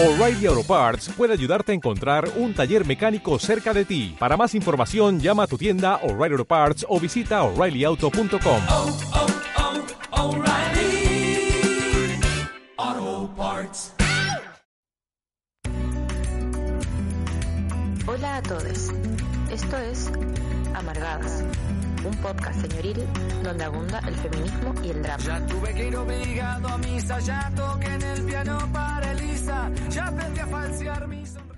O'Reilly Auto Parts puede ayudarte a encontrar un taller mecánico cerca de ti. Para más información, llama a tu tienda O'Reilly Auto Parts o visita oreillyauto.com. oh, oh, O'Reilly Auto Parts. Hola a todos. Esto es Amargadas, un podcast señoril donde abunda el feminismo y el drama. Ya tuve que ir obligado a misa, ya toqué en el piano para Elisa, ya aprendí a falsear mi sonrisa.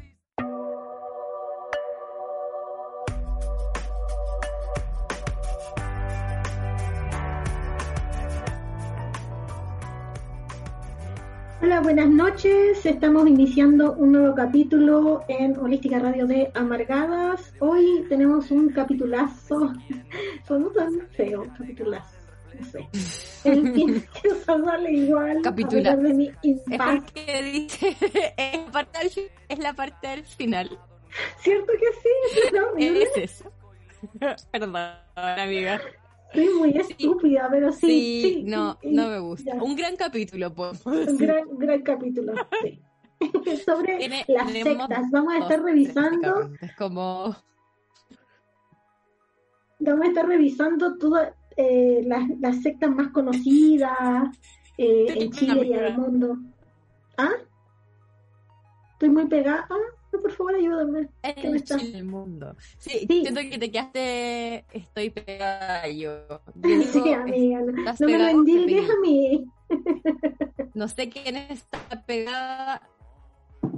Hola, buenas noches. Estamos iniciando un nuevo capítulo en Holística Radio de Amargadas. Hoy tenemos un capitulazo, no tan feo, capitulazo, no sé. En fin, que sale igual. Capitula. de mi Es impacto. es, la parte del final. ¿Cierto que sí? Es. Es eso. Perdón, amiga. Soy muy estúpida, pero sí. Sí, sí, no, sí, no me gusta. ya. Un gran capítulo, podemos Un gran, gran capítulo, sí. Sobre Tiene- las sectas. Vamos a estar revisando. Es como, vamos a estar revisando todas eh, las, las sectas más conocidas eh, en Chile y en el mundo. ¿Ah? Estoy muy pegada. Ah, no, por favor, ayúdame. ¿Qué me el mundo. Sí, Sí. siento que te quedaste, estoy pegada yo. Yo digo, Sí, amiga, no, me lo endilgues a mí. No sé quién está pegada.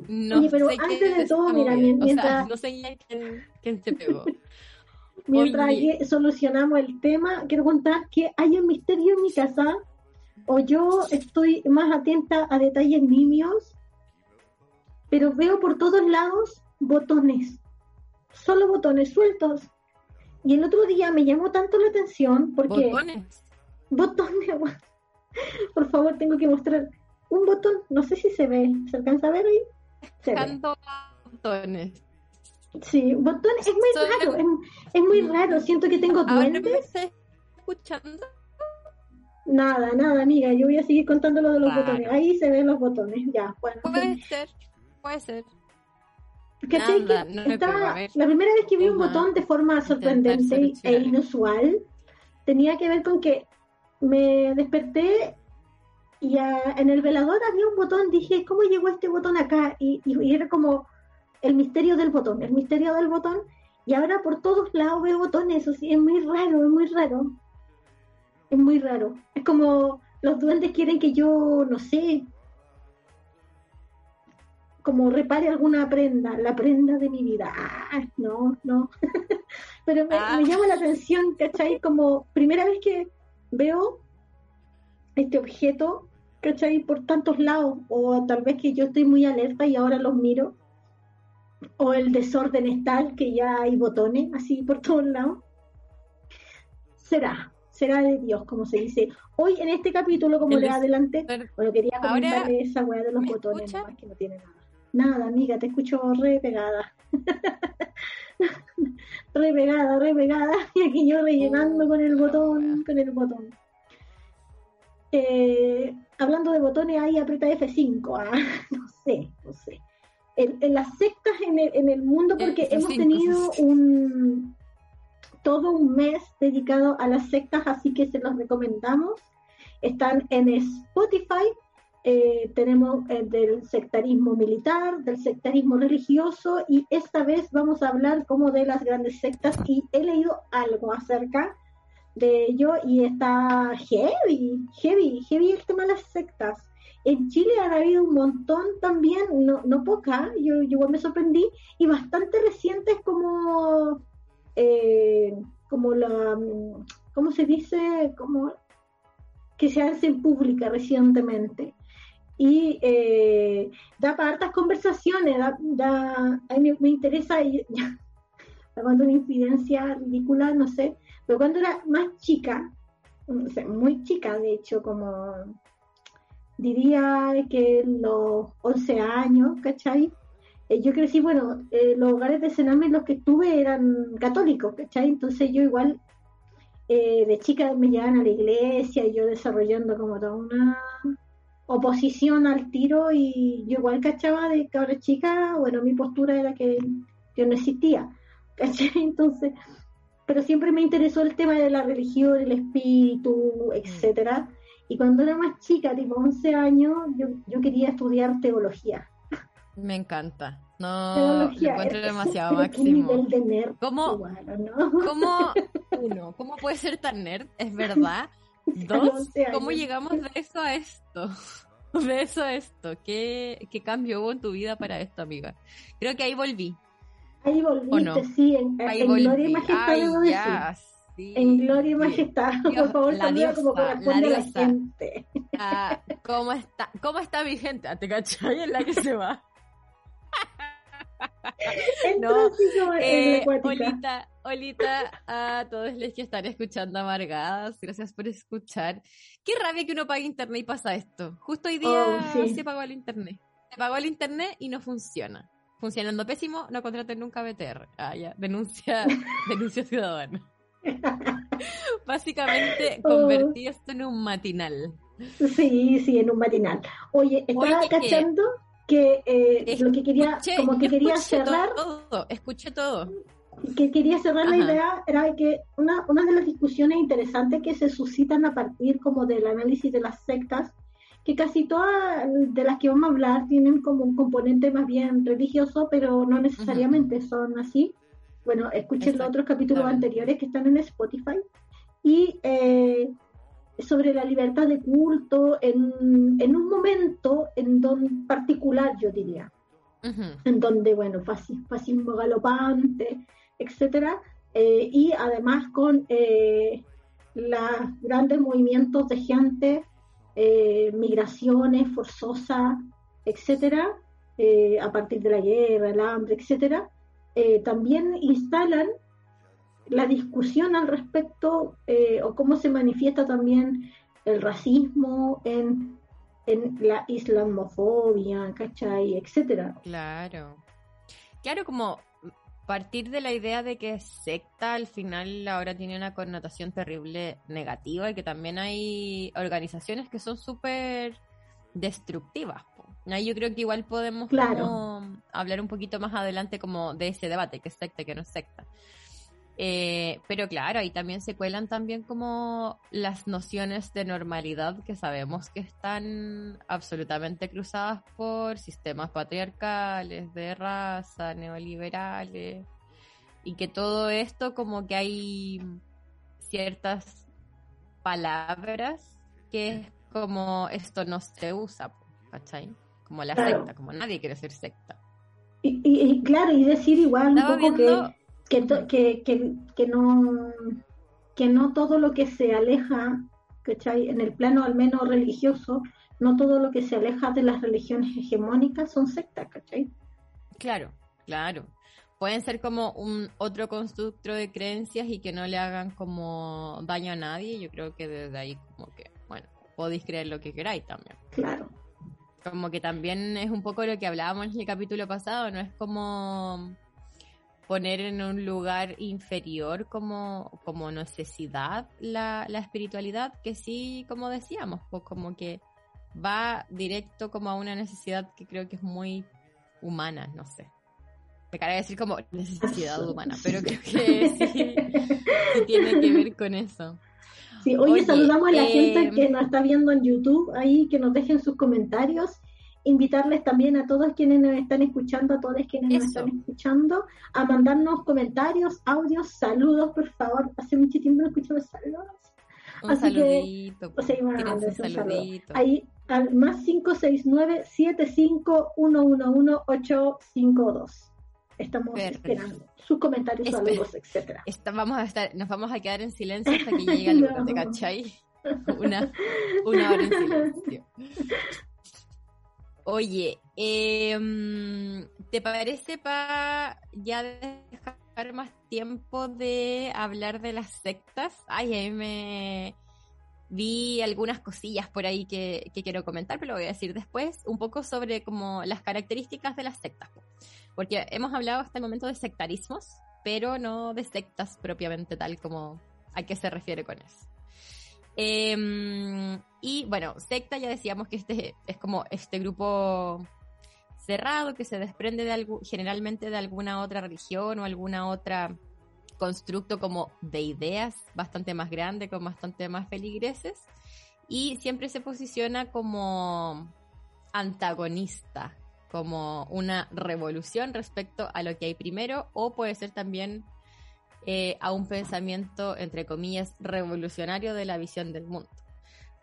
No Oye, pero sé antes quién de todo, mira, O sea, mientras- no sé quién, quién se pegó. Mientras Oye. solucionamos el tema, quiero contar que hay un misterio en mi casa, o yo estoy más atenta a detalles nimios, pero veo por todos lados botones, solo botones sueltos. Y el otro día me llamó tanto la atención porque Botones. botones, por favor, tengo que mostrar un botón, no sé si se ve, ¿se alcanza a ver ahí? Se ve. Botones. Sí, botón es muy raro, es, es muy raro, siento que tengo me duendes. estás escuchando. Nada, nada, amiga, yo voy a seguir contando lo de los Raro. botones. Ahí se ven los botones, ya, bueno. Puede ser, puede ser. La primera vez que vi un botón de forma sorprendente e inusual tenía que ver con que me desperté y a- en el velador había un botón, dije, ¿cómo llegó este botón acá? Y, y- y era como el misterio del botón, el misterio del botón, y ahora por todos lados veo botones, o sea, es muy raro, es muy raro. Es muy raro. Es como los duendes quieren que yo, no sé, como repare alguna prenda, la prenda de mi vida. Ah, no, no. Pero me, Ah. me llama la atención, ¿cachai? Como primera vez que veo este objeto, ¿cachai? Por tantos lados, o tal vez que yo estoy muy alerta y ahora los miro, o el desorden es tal que ya hay botones así por todos lados. Será, será de Dios, como se dice. Hoy en este capítulo, como El le des- adelanté, bueno, quería comentarle esa weá de los ¿me botones, nomás que no tiene nada. Nada, amiga, te escucho re pegada. re pegada, re pegada. Y aquí yo rellenando Oh, con el botón, con el botón. Eh, hablando de botones, ahí aprieta F5. ah, no sé, no sé. En, en las sectas en el, en el mundo, porque F5, hemos tenido un todo un mes dedicado a las sectas, así que se los recomendamos. Están en Spotify, eh, tenemos eh, del sectarismo militar, del sectarismo religioso y esta vez vamos a hablar como de las grandes sectas y he leído algo acerca de ello y está heavy, heavy, heavy el tema de las sectas. En Chile han habido un montón también, no, no poca, yo, yo me sorprendí, y bastante recientes como, eh, como la, ¿cómo se dice? Como que se hacen pública recientemente. Y eh, da para hartas conversaciones, da, a mí me, interesa, y- cuando una infidencia ridícula, no sé, pero cuando era más chica, o sea, muy chica de hecho, como diría que los 11 años, ¿cachai? Eh, yo crecí, bueno, eh, los hogares de cename en los que estuve eran católicos, ¿cachai? Entonces yo igual eh, de chica me llevaban a la iglesia y yo desarrollando como toda una oposición al tiro y yo igual cachaba de cabra chica, bueno, mi postura era que, que no existía, ¿cachai? Entonces, pero siempre me interesó el tema de la religión, el espíritu, etcétera. Y cuando era más chica, tipo 11 años, yo, yo quería estudiar teología. Me encanta. No, Teología, lo encuentro demasiado pero qué máximo. nivel de nerd, ¿Cómo? igual, ¿o ¿no? ¿Cómo, uno, cómo puede ser tan nerd? Es verdad. Dos, 11 años. ¿cómo llegamos de eso a esto? De eso a esto. ¿Qué, ¿Qué cambio hubo en tu vida para esto, amiga? Creo que ahí volví. Ahí volviste, ¿O no? sí, en, volví. gloria y majestad, Ay, debo decir. ya, sí. En gloria y majestad, Dios, por favor, la saluda como diosa, corresponde la a la diosa. gente. Ah, ¿cómo, está, ¿Cómo está mi gente? ¿Te cachai? En la que se va. No, Eh. Olita, Olita, a todos los que están escuchando amargadas, gracias por escuchar. Qué rabia que uno pague internet y pasa esto. Justo hoy día Oh, sí. se pagó el internet. Se pagó el internet y no funciona. Funcionando pésimo, no contraten nunca BTR. Ah, ya, denuncia, denuncia ciudadana. Básicamente Oh. convertí esto en un matinal. Sí, sí, en un matinal. Oye, estaba Oye, cachando que eh, Es- lo que quería, Escuché- como que quería cerrar, todo, escuché todo. que quería cerrar la Ajá. idea era que una, una de las discusiones interesantes que se suscitan a partir como del análisis de las sectas, que casi todas de las que vamos a hablar tienen como un componente más bien religioso, pero no necesariamente son así. Bueno, escuchen los otros capítulos anteriores que están en Spotify. Y eh, sobre la libertad de culto en, en un momento en don particular, yo diría Ujú. en donde, bueno, fasci- fascismo galopante, etcétera, eh, y además con eh, los grandes movimientos de gente, eh, migraciones forzosas, etcétera, eh, a partir de la guerra, el hambre, etcétera, eh, también instalan la discusión al respecto eh, o cómo se manifiesta también el racismo en, en la islamofobia, ¿cachai? etcétera. Claro. Claro, como partir de la idea de que secta al final ahora tiene una connotación terrible negativa y que también hay organizaciones que son súper destructivas. Ahí yo creo que igual podemos Claro. como hablar un poquito más adelante como de ese debate, que es secta que no es secta. Eh, pero claro, ahí también se cuelan también como las nociones de normalidad que sabemos que están absolutamente cruzadas por sistemas patriarcales, de raza, neoliberales, y que todo esto como que hay ciertas palabras que es como esto no se usa, ¿cachai? Como la Claro. secta, como nadie quiere ser secta. Y, y- y claro, y decir igual un poco viendo... que, que, to- que, que, que no que no todo lo que se aleja, ¿cachai? En el plano al menos religioso, no todo lo que se aleja de las religiones hegemónicas son sectas, ¿cachai? Claro, claro. Pueden ser como un otro constructo de creencias y que no le hagan como daño a nadie. Yo creo que desde ahí como que, bueno, podéis creer lo que queráis también. Claro. Como que también es un poco lo que hablábamos en el capítulo pasado, no es como poner en un lugar inferior como, como necesidad la, la espiritualidad, que sí, como decíamos, pues como que va directo como a una necesidad que creo que es muy humana, no sé. Me quería decir como necesidad humana, pero creo que sí, sí tiene que ver con eso. Sí, oye, Oye, saludamos a la eh, gente que nos está viendo en YouTube ahí, que nos dejen sus comentarios. Invitarles también a todos quienes nos están escuchando, a todos quienes nos están escuchando, a mandarnos comentarios, audios, saludos, por favor. Hace mucho tiempo no escuchamos saludos. Un Así que, saludito, O sea, iban a tírense un saludo. saludito. Ahí al más 569-75111852. Estamos Perfecto. esperando sus comentarios, Espera. saludos, etcétera. Esta- vamos a estar, nos vamos a quedar en silencio hasta que llegue alguno, No. ¿te cachai? Una, una hora en silencio. Oye, em, ¿te parece para ya dejar más tiempo de hablar de las sectas? Ay, ahí me vi algunas cosillas por ahí que, que quiero comentar, pero lo voy a decir después, un poco sobre como las características de las sectas. po. Porque hemos hablado hasta el momento de sectarismos, pero no de sectas propiamente tal como a qué se refiere con eso. Em, y bueno, secta ya decíamos que este es como este grupo cerrado que se desprende de algo, generalmente de alguna otra religión o alguna otra constructo como de ideas bastante más grande, con bastante más feligreses, y siempre se posiciona como antagonista, como una revolución respecto a lo que hay primero, o puede ser también eh, a un pensamiento, entre comillas, revolucionario de la visión del mundo.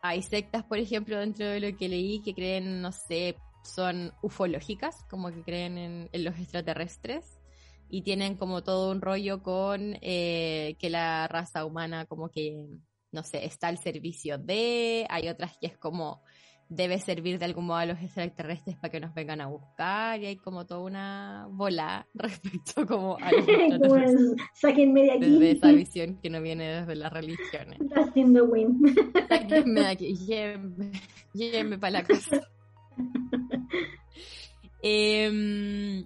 Hay sectas, por ejemplo, dentro de lo que leí, que creen, no sé, son ufológicas, como que creen en, los extraterrestres y tienen como todo un rollo con eh, que la raza humana como que, no sé, está al servicio de, hay otras que es como debe servir de algún modo a los extraterrestres para que nos vengan a buscar y hay como toda una bola respecto como a los Bueno, sáquenme de aquí. desde esa visión que no viene desde las religiones. Haciendo win. Sáquenme de aquí, llévenme, llévenme para la casa. Em,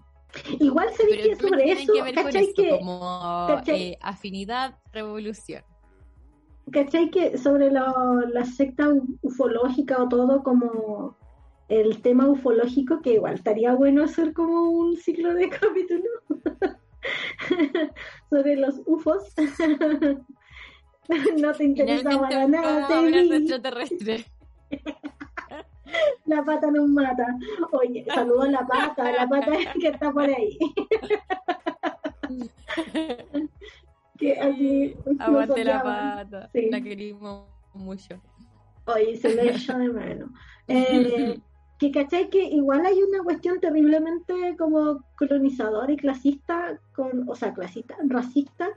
Igual se dice sobre eso, que ver con Que, como eh, afinidad, revolución. ¿Cachai? Que sobre lo- la secta ufológica o todo como el tema ufológico, que igual estaría bueno hacer como un ciclo de capítulos sobre los ufos. no te interesa Finalmente para nada, te. La pata nos mata. Oye, saludo a la pata, la pata que está por ahí. Que así nos Aguante la pata. Sí. La querimos mucho. Oye, se le echa de menos. Eh, que cachai que igual hay una cuestión terriblemente como colonizadora y clasista, con, o sea, clasista, racista,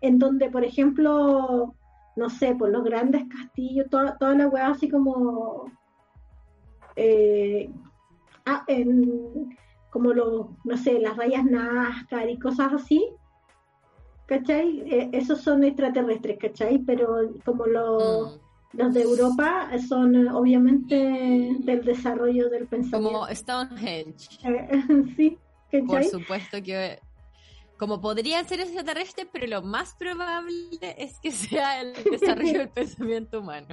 en donde, por ejemplo, no sé, por los grandes castillos, toda, toda la weá así como eh, ah, en, como los, no sé, las rayas Nazca y cosas así, ¿cachai? Eh, esos son extraterrestres, ¿cachai? Pero como los, Mm. los de Europa son eh, obviamente del desarrollo del pensamiento. Como Stonehenge. Eh, sí, Por ¿cachai? supuesto que como podrían ser extraterrestres, pero lo más probable es que sea el desarrollo del pensamiento humano.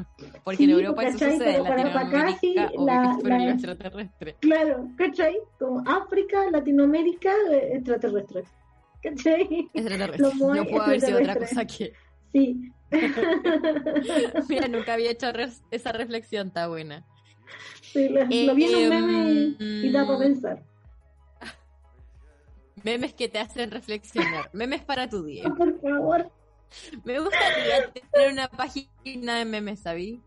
Porque Sí, en Europa eso ¿cachai? sucede, en para acá sí, Latinoamérica, la- la- los extraterrestres. Claro, ¿cachai? Como África, Latinoamérica, eh, extraterrestres. ¿Cachai? Los moai No puedo haber sido otra cosa que... Sí. Mira, nunca había hecho res- esa reflexión, está buena. Sí, lo, lo vi en un meme y, y da para Em, pensar. Memes que te hacen reflexionar. Memes para tu día. Por favor. Me gustaría tener una página de memes, ¿sabí?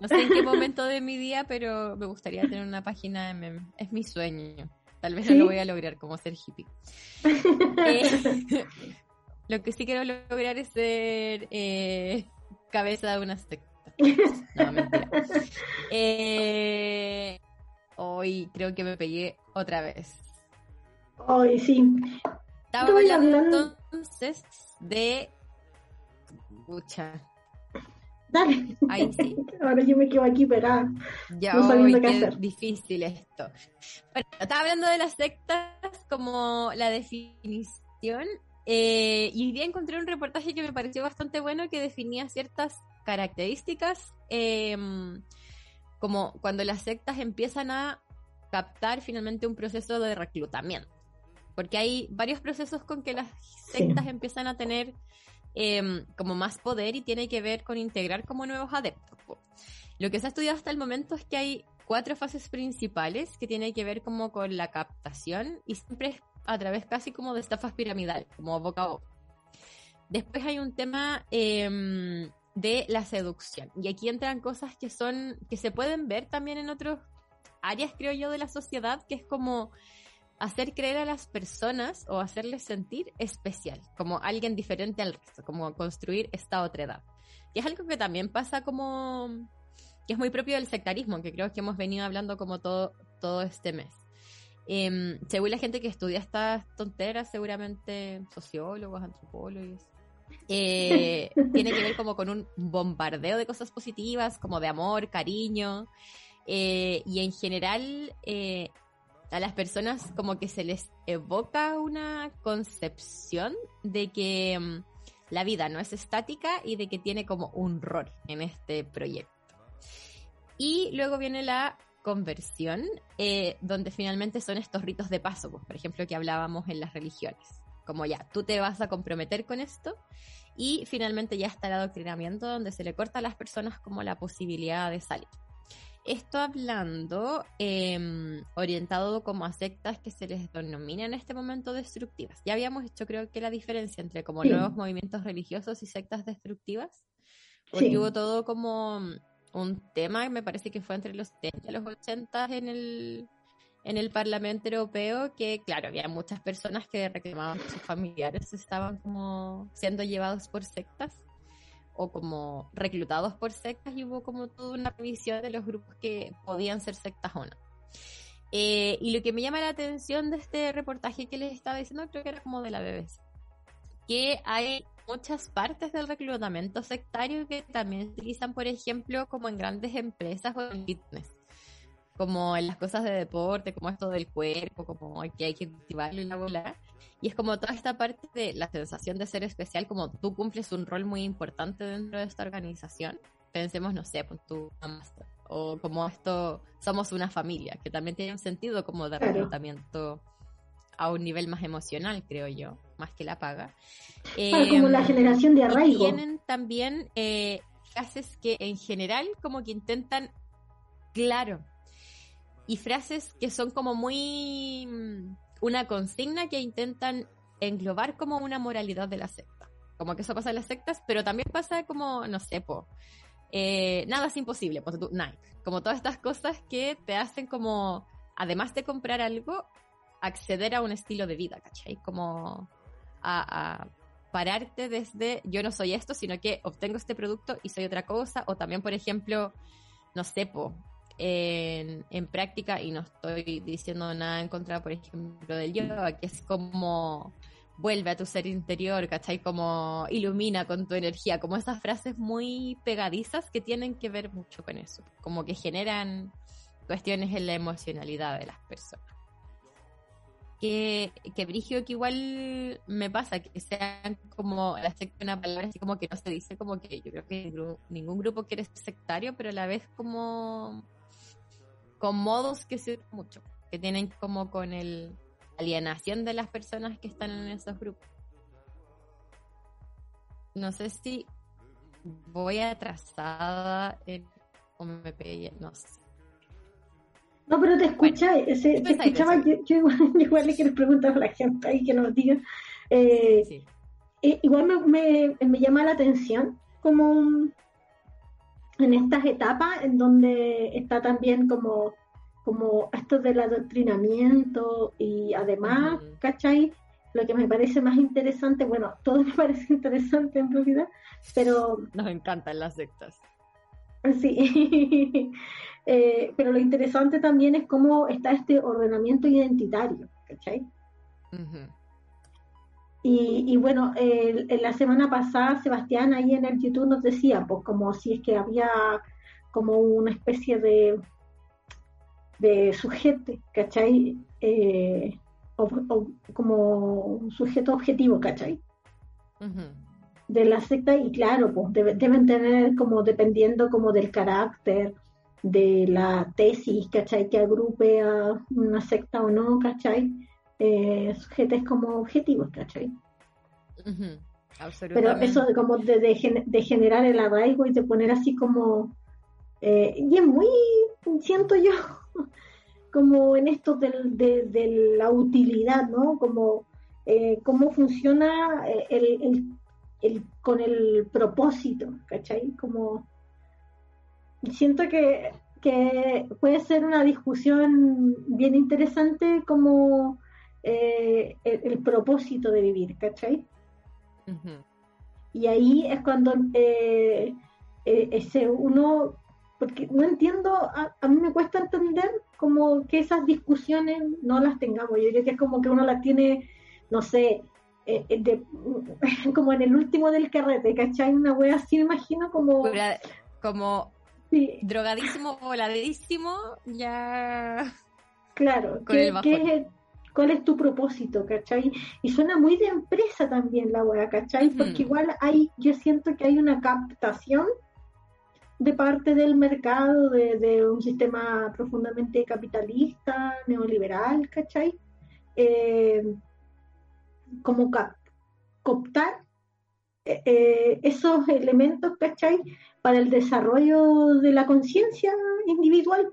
No sé en qué momento de mi día, pero me gustaría tener una página de memes. Es mi sueño. Tal vez ¿Sí? no lo voy a lograr como ser hippie. Eh, lo que sí quiero lograr es ser eh, cabeza de una secta. No, mentira. Eh, hoy creo que me pegué otra vez. Ay, sí. Estaba hablando- entonces de... Pucha, Dale. ahí sí. Ahora yo me quedo aquí pegada. Ya, No sabiendo qué hacer. difícil esto. Bueno, estaba hablando de las sectas como la definición. eh, y hoy día encontré un reportaje que me pareció bastante bueno que definía ciertas características eh, como cuando las sectas empiezan a captar finalmente un proceso de reclutamiento. Porque hay varios procesos con que las Sí. sectas empiezan a tener eh, como más poder y tiene que ver con integrar como nuevos adeptos. Lo que se ha estudiado hasta el momento es que hay cuatro fases principales que tienen que ver como con la captación y siempre es a través casi como de estafas piramidales, como boca a boca. Después hay un tema eh, de la seducción y aquí entran cosas que son que se pueden ver también en otras áreas, creo yo, de la sociedad, que es como hacer creer a las personas o hacerles sentir especial, como alguien diferente al resto, como construir esta otra edad. Y es algo que también pasa como que es muy propio del sectarismo, que creo que hemos venido hablando como todo, todo este mes. Em, según la gente que estudia estas tonteras, seguramente sociólogos, antropólogos, eh, tiene que ver como con un bombardeo de cosas positivas, como de amor, cariño, eh, y en general eh, a las personas como que se les evoca una concepción de que mm, la vida no es estática y de que tiene como un rol en este proyecto. Y luego viene la conversión, eh, donde finalmente son estos ritos de paso, pues, por ejemplo, que hablábamos en las religiones. Como ya, tú te vas a comprometer con esto y finalmente ya está el adoctrinamiento donde se le corta a las personas como la posibilidad de salir. Esto hablando em, orientado como a sectas que se les denomina en este momento destructivas. Ya habíamos hecho creo que la diferencia entre como nuevos movimientos religiosos y sectas destructivas, porque hubo todo como un tema, me parece que fue entre los 70 y los 80 en el, en el Parlamento Europeo, que claro, había muchas personas que reclamaban que sus familiares estaban como siendo llevados por sectas o como reclutados por sectas y hubo como toda una revisión de los grupos que podían ser sectas o no. Eh, y lo que me llama la atención de este reportaje que les estaba diciendo, creo que era como de la BBC, que hay muchas partes del reclutamiento sectario que también se utilizan, por ejemplo, como en grandes empresas o en fitness como en las cosas de deporte, como esto del cuerpo, como que hay que cultivarlo y la bola. Y es como toda esta parte de la sensación de ser especial, como tú cumples un rol muy importante dentro de esta organización. Pensemos, no sé, pues tú o como esto, somos una familia, que también tiene un sentido como de reclutamiento a un nivel más emocional, creo yo, más que la paga. como la em, generación de arraigo. tienen también eh, frases que en general como que intentan, claro, y frases que son como muy mm, una consigna que intentan englobar como una moralidad de la secta. Como que eso pasa en las sectas, pero también pasa como, no sé, po, eh, nada es imposible, pues tú, Nike. Como todas estas cosas que te hacen como, además de comprar algo, acceder a un estilo de vida, ¿cachai? Como a, a pararte desde yo no soy esto, sino que obtengo este producto y soy otra cosa. O también, por ejemplo, no sé, po, en, práctica, y no estoy diciendo nada en contra, por ejemplo, del yoga, que es como vuelve a tu ser interior, ¿cachai? Como ilumina con tu energía, como esas frases muy pegadizas que tienen que ver mucho con eso, como que generan cuestiones en la emocionalidad de las personas. Que, que Brigio que igual me pasa, que sean como, la una palabra así como que no se dice, como que yo creo que ningún grupo quiere ser sectario, pero a la vez como con modos que sirven mucho, que tienen como con el alienación de las personas que están en esos grupos. No sé si voy atrasada o me pegué, no sé. No, pero te escucha, se, te escuchaba, yo, igual, le quiero preguntar a la gente ahí que nos diga. Eh, eh, igual me, me, me, llama la atención como en estas etapas en donde está también como, como esto del adoctrinamiento y además, ¿cachai? Lo que me parece más interesante, bueno, todo me parece interesante en realidad, pero... Nos encantan las sectas. Sí, eh, pero lo interesante también es cómo está este ordenamiento identitario, ¿cachai? Y, bueno, en la semana pasada Sebastián ahí en el YouTube nos decía, pues como si es que había como una especie de, de sujeto, ¿cachai? Eh, o, como un sujeto objetivo, ¿cachai? De la secta y claro, pues deben tener como dependiendo como del carácter, de la tesis, ¿cachai? Que agrupe a una secta o no, ¿cachai? Eh, como objetivos, ¿cachai? Pero eso de como de, de, generar el arraigo y de poner así como... Eh, y es muy, siento yo, como en esto del, de, la utilidad, ¿no? Como eh, cómo funciona eh, el, el, con el propósito, ¿cachai? Como siento que, que puede ser una discusión bien interesante como eh, el, propósito de vivir, ¿cachai? Y ahí es cuando eh, eh, ese uno, porque no entiendo, a, mí me cuesta entender como que esas discusiones no las tengamos. Yo creo que es como que uno las tiene, no sé, como en el último del carrete, ¿cachai? Una wea así, me imagino como... Como drogadísimo, voladísimo, ya... Claro, que, es ¿Cuál es tu propósito, cachai? Y suena muy de empresa también la weá, cachai? Porque igual hay, yo siento que hay una captación de parte del mercado, de, un sistema profundamente capitalista, neoliberal, ¿cachai? Eh, como cooptar eh, eh, esos elementos, ¿cachai? Para el desarrollo de la conciencia individual,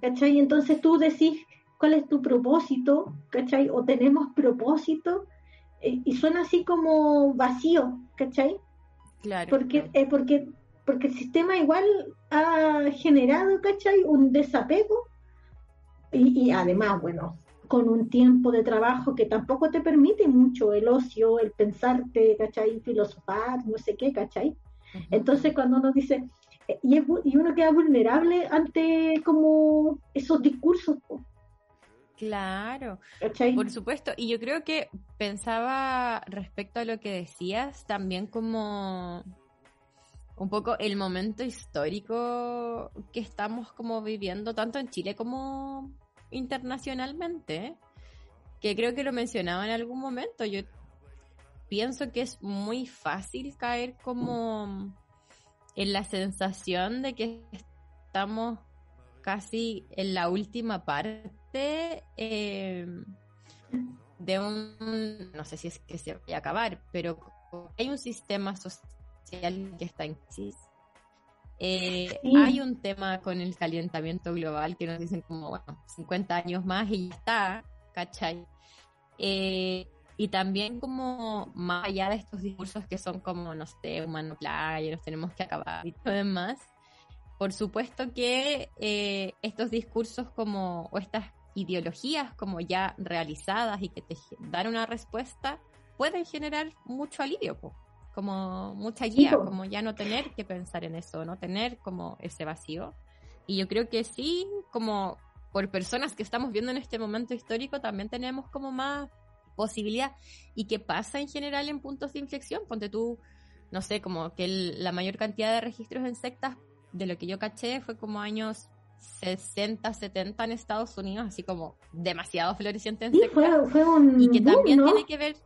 ¿cachai? Entonces tú decís, ¿cuál es tu propósito? ¿cachai? O tenemos propósito, y suena así como vacío, ¿cachai? Claro. Porque, porque porque el sistema igual ha generado, ¿cachai? Un desapego y, además, bueno, con un tiempo de trabajo que tampoco te permite mucho el ocio, el pensarte, ¿cachai? Filosofar, no sé qué, ¿cachai? Entonces cuando uno dice, eh, y, y, uno queda vulnerable ante como esos discursos. Claro, ¿cachai? por supuesto. Y yo creo que pensaba respecto a lo que decías, también como un poco el momento histórico que estamos como viviendo, tanto en Chile como internacionalmente, que creo que lo mencionaba en algún momento. Yo pienso que es muy fácil caer como en la sensación de que estamos casi en la última parte eh, de un, no sé si es que se vaya a acabar, pero hay un sistema social que está en crisis. Eh, hay un tema con el calentamiento global que nos dicen como, bueno, 50 años más y ya está, ¿cachai? Eh, y también como más allá de estos discursos que son como, no sé, humano playa, nos tenemos que acabar y todo demás, por supuesto que eh, estos discursos como, o estas ideologías como ya realizadas y que te dan una respuesta, pueden generar mucho alivio, como mucha guía, como ya no tener que pensar en eso, no tener como ese vacío. Y yo creo que sí, como por personas que estamos viendo en este momento histórico, también tenemos como más posibilidad. ¿Y qué pasa en general en puntos de inflexión? Ponte tú, no sé, como que la mayor cantidad de registros en sectas, de lo que yo caché, fue como años 60, 70 en Estados Unidos, así como demasiado floreciente en sectas. y que también tiene que ver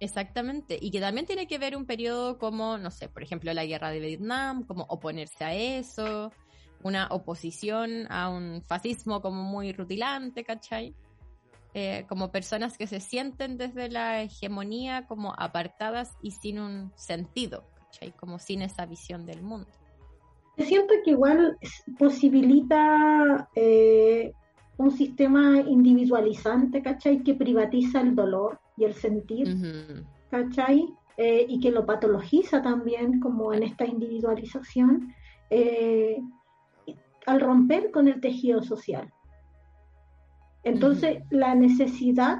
Exactamente, y que también tiene que ver un periodo como, no sé, por ejemplo, la guerra de Vietnam, como oponerse a eso, una oposición a un fascismo como muy rutilante, ¿cachai? Eh, como personas que se sienten desde la hegemonía como apartadas y sin un sentido, ¿cachai? Como sin esa visión del mundo. Siento que igual posibilita eh, un sistema individualizante, ¿cachai? Que privatiza el dolor y el sentir, ¿cachai? Eh, y que lo patologiza también, como en esta individualización, eh, al romper con el tejido social. Entonces, la necesidad,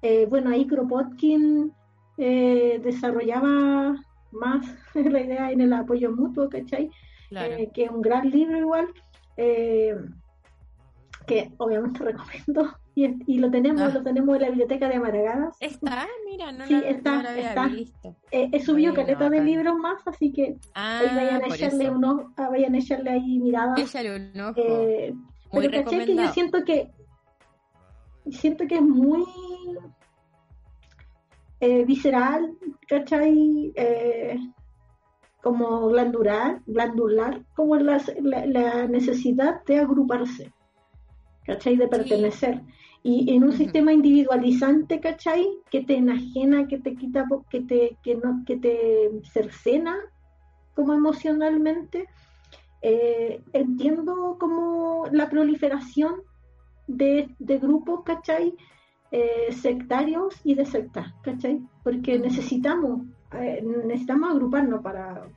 eh, bueno, ahí Kropotkin desarrollaba más la idea en el apoyo mutuo, ¿cachai? que es un gran libro igual que obviamente recomiendo y, lo tenemos ah. lo tenemos en la biblioteca de Amaragadas. Está, mira, no, sí, está, está. Eh, he subido caleta de libros más, así que ah, vayan a echarle unos, ah, vayan a echarle ahí miradas. Échale un ojo. Eh, pero caché que yo siento que siento que es muy eh, visceral, ¿cachai? Eh, como glandular, glandular, como la, la necesidad de agruparse. ¿cachai? De pertenecer. Y en un sistema individualizante, ¿cachai? Que te enajena, que te quita, que te, que no, que te cercena como emocionalmente, eh, entiendo como la proliferación de, grupos, ¿cachai? Eh, sectarios y de sectas, ¿cachai? Porque necesitamos, eh, necesitamos agruparnos para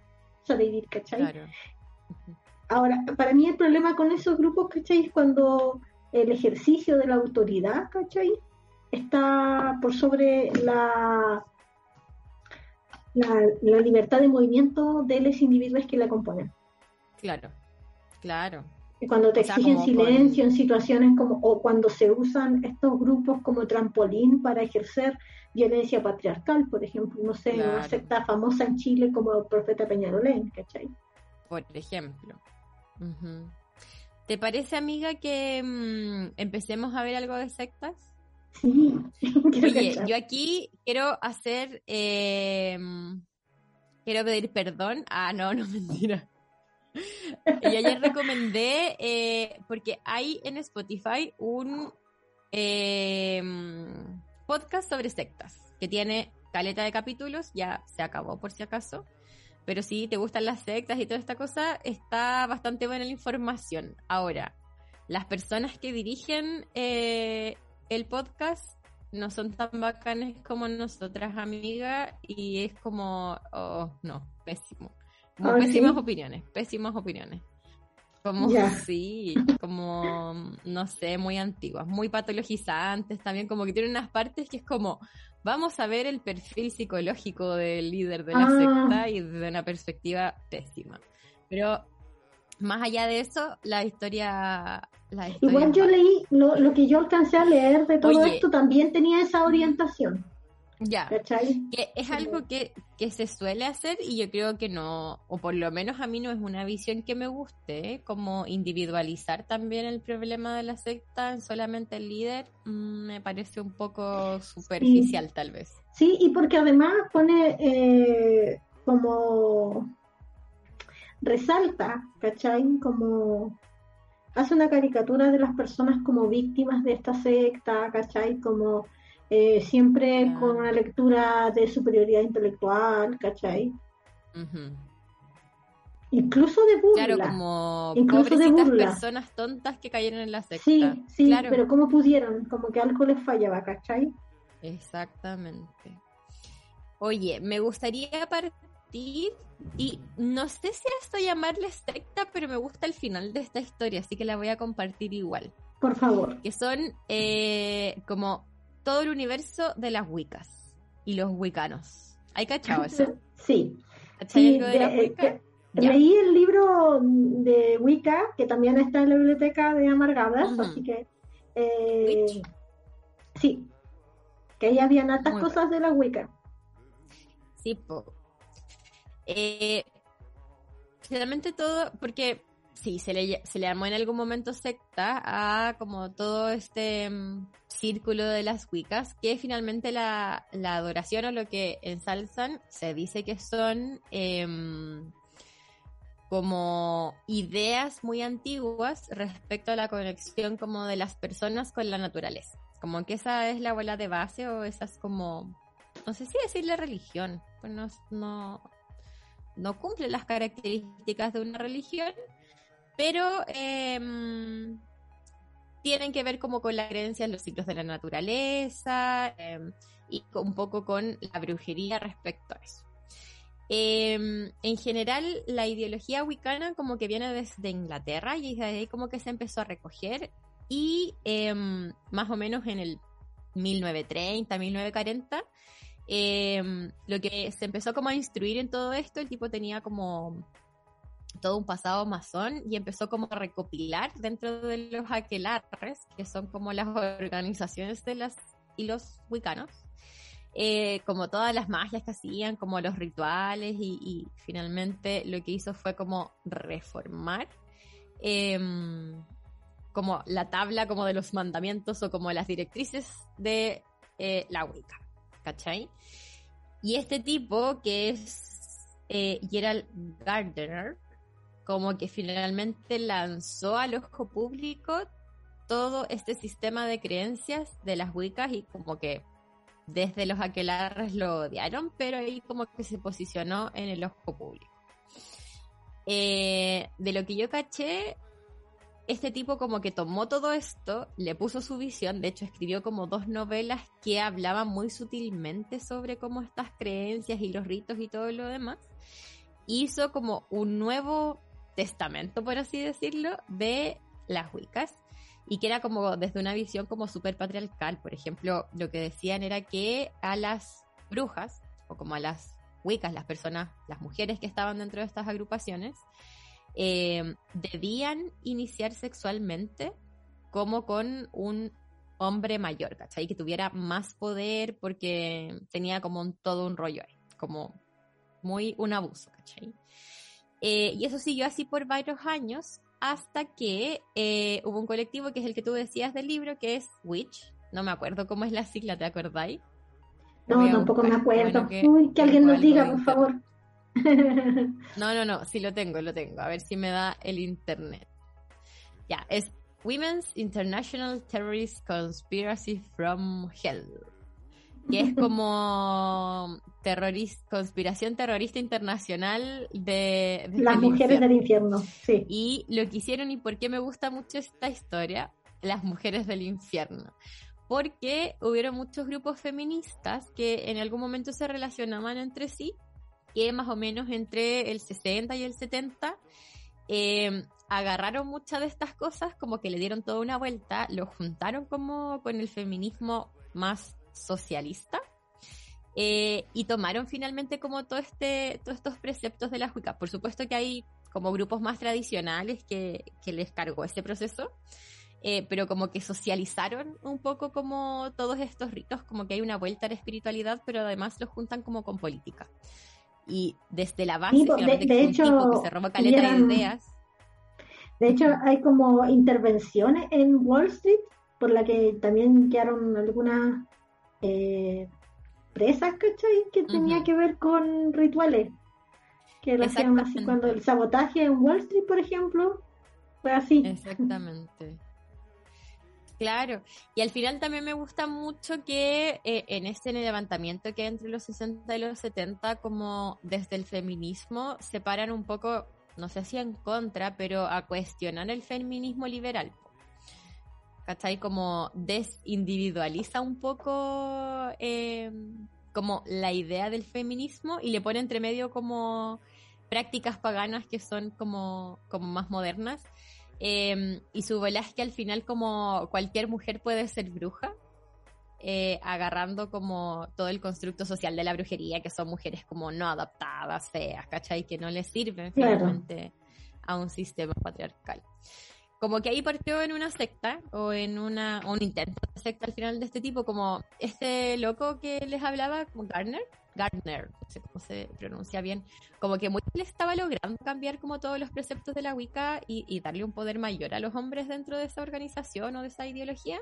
sobrevivir, ¿cachai? Ahora, para mí el problema con esos grupos, ¿cachai? Es cuando el ejercicio de la autoridad, ¿cachai? Está por sobre la, la, libertad de movimiento de los individuos que la componen. Claro, claro. Y cuando te exigen silencio en situaciones como, o cuando se usan estos grupos como trampolín para ejercer violencia patriarcal, por ejemplo, no sé, una secta famosa en Chile como el profeta Peñarolén, ¿cachai? Por ejemplo. ¿Te parece, amiga, que mm, empecemos a ver algo de sectas? Sí, Oye, yo aquí quiero hacer, eh, quiero pedir perdón. Ah, no, no, mentira. Y ayer recomendé, eh, porque hay en Spotify un eh, podcast sobre sectas, que tiene caleta de capítulos, ya se acabó por si acaso. Pero si te gustan las sectas y toda esta cosa, está bastante buena la información. Ahora, las personas que dirigen eh, el podcast no son tan bacanes como nosotras, amigas, y es como, oh, no, pésimo. Como Ah, ¿sí? pésimas opiniones, pésimas opiniones. Como, Ya. sí, como, no sé, muy antiguas, muy patologizantes también, como que tienen unas partes que es como, vamos a ver el perfil psicológico del líder de la Ah. secta y desde una perspectiva pésima. Pero más allá de eso, la historia... La historia Igual yo leí, lo, lo que yo alcancé a leer de todo Oye. esto también tenía esa orientación, Ya, ¿cachai? que es algo que, que se suele hacer y yo creo que no, o por lo menos a mí no es una visión que me guste, ¿eh? como individualizar también el problema de la secta en solamente el líder, mm, me parece un poco superficial tal vez. Sí, y porque además pone eh, como resalta, ¿cachai? Como hace una caricatura de las personas como víctimas de esta secta, ¿cachai? Como eh, siempre Ah. con una lectura de superioridad intelectual, ¿cachai? Incluso de burla. Claro, como Incluso de burla. personas tontas que cayeron en la secta. Sí, sí, claro. pero ¿cómo pudieron? Como que algo les fallaba, ¿cachai? Exactamente. Oye, me gustaría partir y no sé si a esto llamarle secta, pero me gusta el final de esta historia, así que la voy a compartir igual. Por favor. Que son eh, como todo el universo de las Wiccas y los Wiccanos. ¿Hay cachado eso? Sí. ¿Cachai Sí, algo de de- las eh, Wiccas? Ya. leí el libro de Wicca, que también está en la biblioteca de Amargadas, así que eh, sí, que ahí habían altas Muy cosas de la Wicca. Sí, po. Eh, finalmente todo, porque sí, se le, se le llamó en algún momento secta a como todo este mm, círculo de las Wiccas, que finalmente la, la adoración o lo que ensalzan se dice que son em, como ideas muy antiguas respecto a la conexión como de las personas con la naturaleza. Como que esa es la bola de base o esa es como no sé si decirle religión, pues no, no, no cumple las características de una religión, pero em, tienen que ver como con la creencia en los ciclos de la naturaleza em, y un poco con la brujería respecto a eso. Em, en general, la ideología wicana como que viene desde Inglaterra y desde ahí como que se empezó a recoger y más o menos en el 1930, 1940, em, lo que se empezó como a instruir en todo esto, el tipo tenía como todo un pasado masón y empezó como a recopilar dentro de los aquelarres, que son como las organizaciones de las y los wicanos, eh, como todas las magias que hacían, como los rituales y, y finalmente lo que hizo fue como reformar em, como la tabla como de los mandamientos o como las directrices de eh, la Wicca, ¿cachai? Y este tipo que es eh, Gerald Gardner, como que finalmente lanzó al ojo público todo este sistema de creencias de las Wiccas y como que desde los aquelarres lo odiaron, pero ahí como que se posicionó en el ojo público. Eh, de lo que yo caché, este tipo como que tomó todo esto, le puso su visión, de hecho escribió como dos novelas que hablaban muy sutilmente sobre cómo estas creencias y los ritos y todo lo demás. Hizo como un nuevo testamento, por así decirlo, de las Wiccas y que era como desde una visión como súper patriarcal. Por ejemplo, lo que decían era que a las brujas, o como a las Wiccas, las personas, las mujeres que estaban dentro de estas agrupaciones, eh, debían iniciar sexualmente como con un hombre mayor, ¿cachai? Que tuviera más poder porque tenía como un, todo un rollo ahí, como muy un abuso, ¿cachai? Eh, y eso siguió así por varios años hasta que eh, hubo un colectivo que es el que tú decías del libro, que es Witch. No me acuerdo cómo es la sigla, ¿te acordáis? No, tampoco me acuerdo. Bueno, que- Uy, que alguien nos diga, por favor. No, no, no, sí lo tengo, lo tengo. A ver si me da el internet. Ya, es Women's International Terrorist Conspiracy from Hell. Que es como conspiración terrorista internacional de, desde Las el mujeres infierno. del infierno, sí. Y lo que hicieron y por qué me gusta mucho esta historia, las mujeres del infierno. Porque hubieron muchos grupos feministas que en algún momento se relacionaban entre sí, que más o menos entre el 60 y el 70 eh, agarraron muchas de estas cosas, como que le dieron toda una vuelta, lo juntaron como con el feminismo más socialista. Eh, y tomaron finalmente como todo este, todos estos preceptos de la Wicca. Por supuesto que hay como grupos más tradicionales que, que les cargó ese proceso, eh, pero como que socializaron un poco como todos estos ritos, como que hay una vuelta a la espiritualidad, pero además los juntan como con política. Y desde la base, po, de- de hecho, tipo que se robó caleta hubieran- de ideas. De hecho, hay como intervenciones en Wall Street por la que también quedaron algunas eh, presas, ¿cachai? Que tenía que ver con rituales. Que lo hacían así cuando el sabotaje en Wall Street, por ejemplo, fue así. Exactamente. Claro, y al final también me gusta mucho que eh, en este levantamiento que hay entre los 60 y los 70, como desde el feminismo, separan un poco, no sé si en contra, pero a cuestionar el feminismo liberal. ¿Cachai? Como desindividualiza un poco eh, como la idea del feminismo y le pone entre medio como prácticas paganas que son como, como más modernas. Eh, y su bola es que al final como cualquier mujer puede ser bruja, eh, agarrando como todo el constructo social de la brujería, que son mujeres como no adaptadas, feas, ¿cachai? Que no les sirven Claro. finalmente a un sistema patriarcal. Como que ahí partió en una secta o en una, un intento de secta al final de este tipo, como este loco que les hablaba, como Gardner, Gardner, no sé cómo se pronuncia bien, como que muy le estaba logrando cambiar como todos los preceptos de la Wicca y, y darle un poder mayor a los hombres dentro de esa organización o de esa ideología,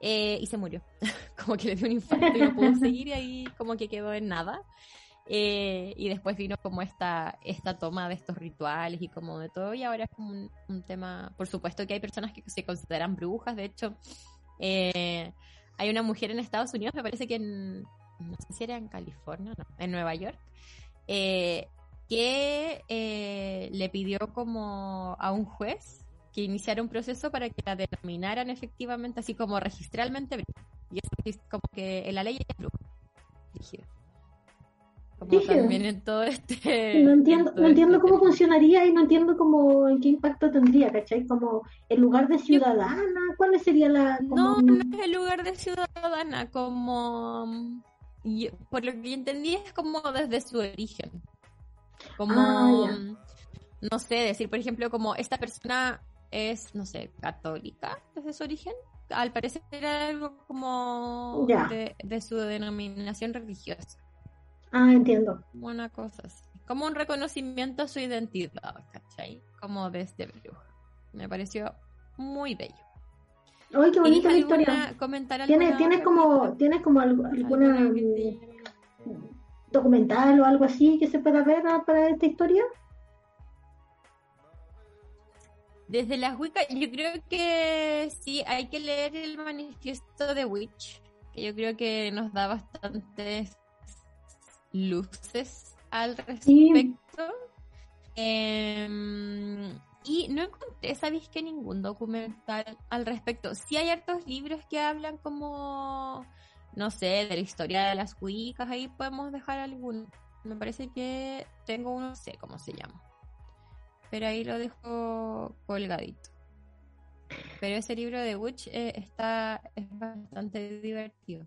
eh, y se murió. como que le dio un infarto y no pudo seguir y ahí como que quedó en nada. Eh, y después vino como esta, esta toma de estos rituales y como de todo, y ahora es como un, tema, por supuesto que hay personas que se consideran brujas, de hecho, eh, hay una mujer en Estados Unidos, me parece que en, no sé si era en California, no, en Nueva York, eh, que eh, le pidió como a un juez que iniciara un proceso para que la denominaran efectivamente, así como registralmente bruja. Y es como que en la ley es bruja. Rígido. Como Rígido. también en todo este... No en entiendo, no entiendo este cómo tema. funcionaría y no entiendo cómo, qué impacto tendría, ¿cachai? Como en lugar de ciudadana, ¿cuál sería la... No, como- no es el lugar de ciudadana, como... yo- por lo que yo entendí es como desde su origen. Como, Ah, ya. no sé, decir, por ejemplo, como esta persona es, no sé, católica desde su origen. Al parecer era algo como de su denominación religiosa. Ah, entiendo. Una cosa así. Como un reconocimiento a su identidad, ¿cachai? Como desde bruja. Me pareció muy bello. ¡Ay, qué bonita la ¿Tienes historia! comentar ¿Tienes, tienes como? ¿tienes como algo- alguna ¿Alguna que te- mm, documental o algo así que se pueda ver ah, para esta historia? Desde las Wicca, yo creo que sí, hay que leer el manifiesto de Witch, que yo creo que nos da bastantes luces al respecto. Em, y no encontré, ¿sabéis que ningún documental al respecto? Sí hay hartos libros que hablan como, no sé, de la historia de las Wiccas, ahí podemos dejar alguno. Me parece que tengo uno, no sé cómo se llama. Pero ahí lo dejo colgadito. Pero ese libro de Witch eh, está, es bastante divertido.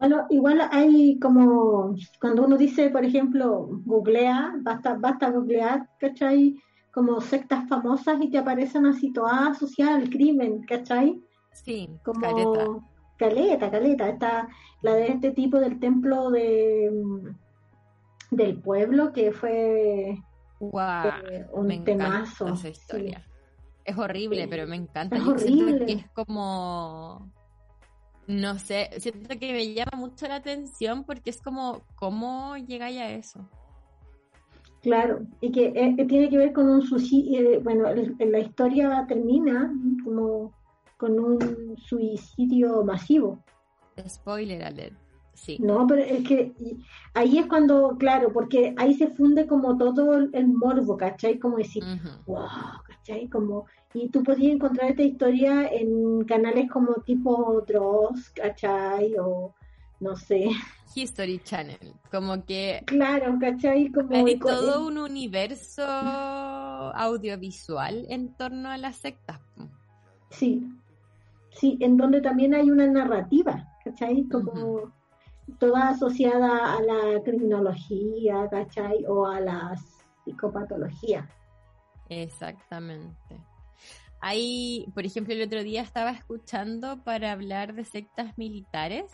Bueno, igual hay como, cuando uno dice, por ejemplo, googlea, basta, basta googlear, ¿cachai? Como sectas famosas y te aparecen así todas asociadas al crimen, ¿cachai? Sí, como careta. caleta, caleta. Está la de este tipo del templo de mm, del pueblo que fue Guau, eh, un me temazo. esa sí. historia. Es horrible, pero me encanta. es Yo horrible. que es como. No sé, siento que me llama mucho la atención porque es como, ¿cómo llegáis a eso? Claro, y que, eh, que tiene que ver con un suicidio, bueno, el- la historia termina como con un suicidio masivo. Spoiler alert. Sí. No, pero es que ahí es cuando, claro, porque ahí se funde como todo el, morbo, ¿cachai? Como decir, wow, ¿cachai? Como, y tú podías encontrar esta historia en canales como tipo Dross, ¿cachai? O no sé, History Channel. Como que claro, ¿cachai? Como hay todo un universo audiovisual en torno a las sectas. Sí, sí, en donde también hay una narrativa, ¿cachai? Como toda asociada a la criminología, ¿cachai? O a la psicopatología. Exactamente. Hay, por ejemplo, el otro día estaba escuchando para hablar de sectas militares.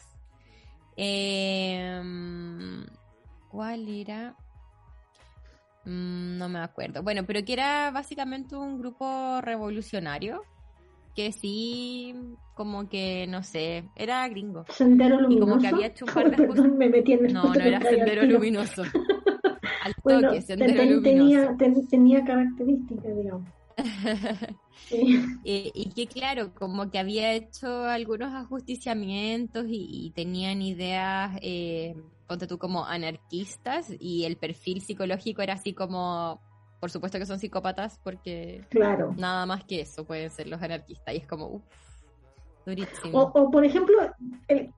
Em, ¿Cuál era? Mm, no me acuerdo. Bueno, pero que era básicamente un grupo revolucionario que sí, como que, no sé, era gringo. Sendero Y luminoso. como que había hecho un par de Perdón, me metí en el No, no era sendero luminoso. Al toque, sendero ten- luminoso. tenía, ten- tenía características, digamos. Sí. Eh, y que claro, como que había hecho algunos ajusticiamientos y, y tenían ideas, eh, ponte tú como anarquistas y el perfil psicológico era así como, por supuesto que son psicópatas porque Claro. nada más que eso pueden ser los anarquistas y es como, uff, durísimo. O, o, por ejemplo, el-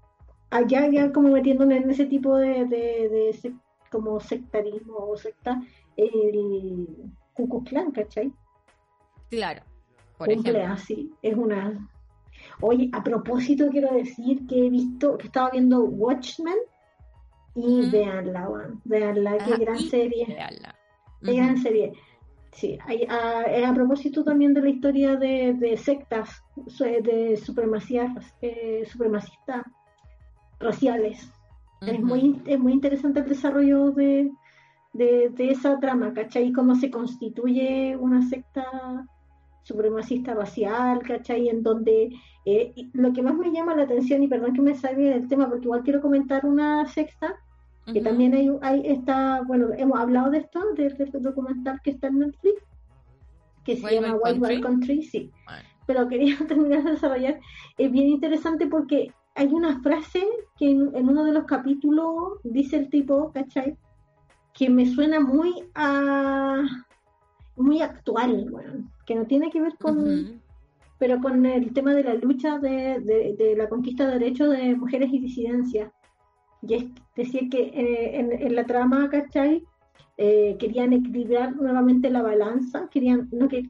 allá ya como metiéndome en ese tipo de, de, de sec- como sectarismo o secta, el Ku Klux Klan, ¿cachai? Claro, por Cumple ejemplo. así, es una... Oye, a propósito quiero decir que he visto, que estaba viendo Watchmen y Ujú. veanla, veanla, qué Ajá, gran y serie. véanla. Qué gran serie. Sí, hay- a, eh, a propósito también de la historia de, de sectas, de supremacía, eh, supremacistas raciales. Es muy, es muy interesante el desarrollo de, de, de esa trama, ¿cachai? Cómo se constituye una secta supremacista racial, ¿cachai? En donde eh, lo que más me llama la atención, y perdón que me salga del tema, porque igual quiero comentar una sexta, que también hay, hay está, bueno, hemos hablado de esto, de, de este documental que está en Netflix, que se Wild llama Wild Wild Country. Country, sí. Bueno. Pero quería terminar de desarrollar. Es bien interesante porque hay una frase que en, en uno de los capítulos dice el tipo, ¿cachai? Que me suena muy a muy actual, bueno, que no tiene que ver con, pero con el tema de la lucha de, de- de la conquista de derechos de mujeres y disidencias. Y es decir que eh, en, en la trama, ¿cachai? Eh, querían equilibrar nuevamente la balanza, querían, no que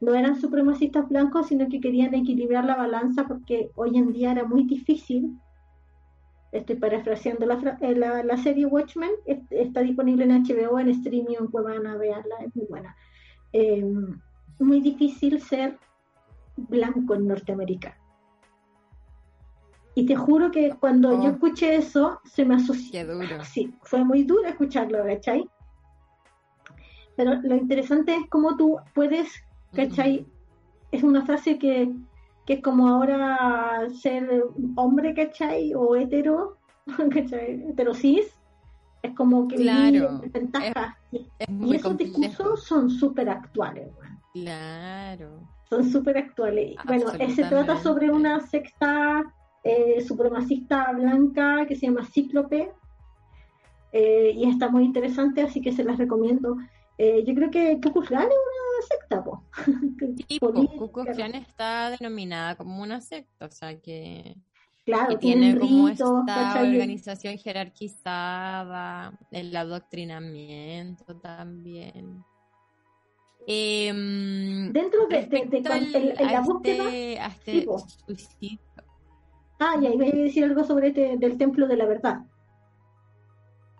no eran supremacistas blancos, sino que querían equilibrar la balanza porque hoy en día era muy difícil. Estoy parafraseando la, eh, la, la serie Watchmen, es- está disponible en HBO, en streaming, en Cuevana, veanla, es muy buena. Eh, muy difícil ser blanco en Norteamérica. Y te juro que cuando Oh. yo escuché eso, se me asoció. Qué duro. Sí, fue muy duro escucharlo, ¿cachai? Pero lo interesante es cómo tú puedes, ¿cachai? Es una frase que, que es como ahora ser hombre, ¿cachai? O hetero, ¿cachai? Es como que Claro. vivir en ventaja. Y- Es y muy esos complejo. discursos son súper actuales. Claro. son súper actuales. Bueno, eh, se trata sobre una secta eh, supremacista blanca que se llama Cíclope eh, y está muy interesante, así que se las recomiendo. Eh, yo creo que Ku Klux Klan es una secta, po. Sí, po, está denominada como una secta, o sea que, Claro, que tienen tiene como ritos, esta ¿cachai? organización jerarquizada, el adoctrinamiento también. Em, Dentro de, al- en la búsqueda, este, a sí, este po. suicidio, ah, y ahí voy a decir algo sobre este, del templo de la verdad,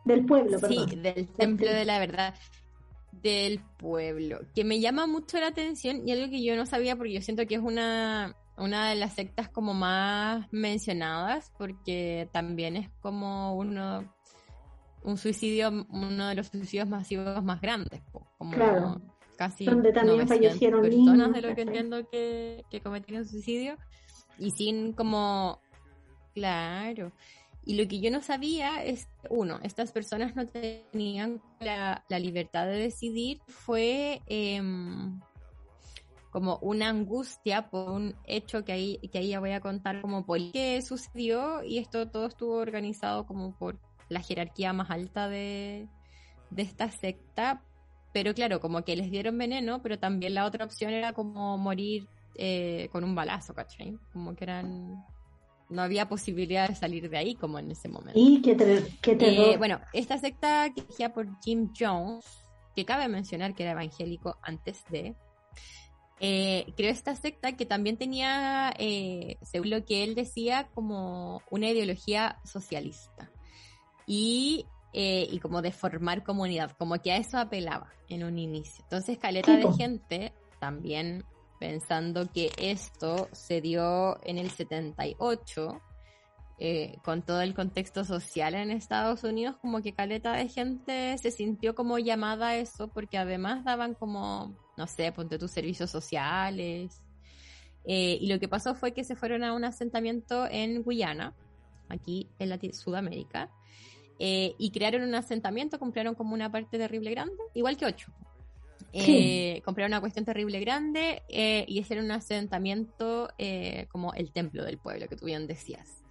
del pueblo, Sí, perdón. del Templo de la Verdad del pueblo, que me llama mucho la atención y algo que yo no sabía porque yo siento que es una, una de las sectas como más mencionadas porque también es como uno un suicidio, uno de los suicidios masivos más grandes, como Claro. casi Donde también 900 fallecieron personas niños, de lo que entiendo que, que cometieron suicidio. Y sin como claro. Y lo que yo no sabía es uno estas personas no tenían la, la libertad de decidir fue em, como una angustia por un hecho que ahí que ahí ya voy a contar como por qué sucedió y esto todo estuvo organizado como por la jerarquía más alta de, de esta secta pero claro, como que les dieron veneno, pero también la otra opción era como morir eh, con un balazo, ¿cachai? Como que eran... No había posibilidad de salir de ahí como en ese momento. Y qué Eh, terror. bueno, esta secta que dirigida por Jim Jones, que cabe mencionar que era evangélico antes de, eh, creó esta secta que también tenía, eh, según lo que él decía, como una ideología socialista. Y, eh, y como de formar comunidad, como que a eso apelaba en un inicio. Entonces, caleta de gente también pensando que esto se dio en el 78, eh, con todo el contexto social en Estados Unidos, como que caleta de gente se sintió como llamada a eso, porque además daban como, no sé, ponte tus servicios sociales. Eh, y lo que pasó fue que se fueron a un asentamiento en Guyana, aquí en Sudamérica, eh, y crearon un asentamiento, compraron como una parte terrible grande, igual que ocho. Eh, compraron una cuestión terrible grande eh, y hicieron un asentamiento eh, como el templo del pueblo, que tú bien decías.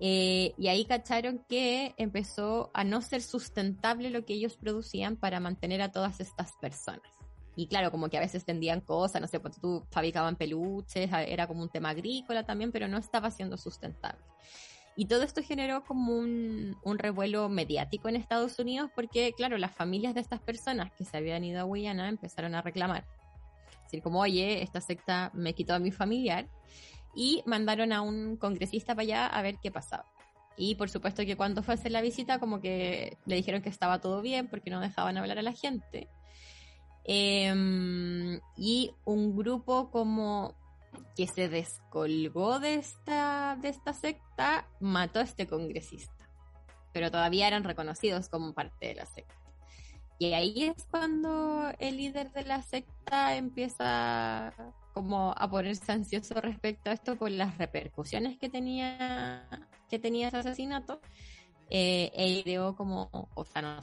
Eh, y ahí cacharon que empezó a no ser sustentable lo que ellos producían para mantener a todas estas personas. Y claro, como que a veces tendían cosas, no sé, pues tú fabricaban peluches, era como un tema agrícola también, pero no estaba siendo sustentable. Y todo esto generó como un, un revuelo mediático en Estados Unidos porque, claro, las familias de estas personas que se habían ido a Guyana empezaron a reclamar. Es decir, como, oye, esta secta me quitó a mi familiar. Y mandaron a un congresista para allá a ver qué pasaba. Y por supuesto que cuando fue a hacer la visita, como que le dijeron que estaba todo bien porque no dejaban hablar a la gente. Em, y un grupo como que se descolgó de esta, de esta secta mató a este congresista. Pero todavía eran reconocidos como parte de la secta. Y ahí es cuando el líder de la secta empieza como a ponerse ansioso respecto a esto por las repercusiones que tenía que tenía ese asesinato. Eh, e ideó como, o sea, no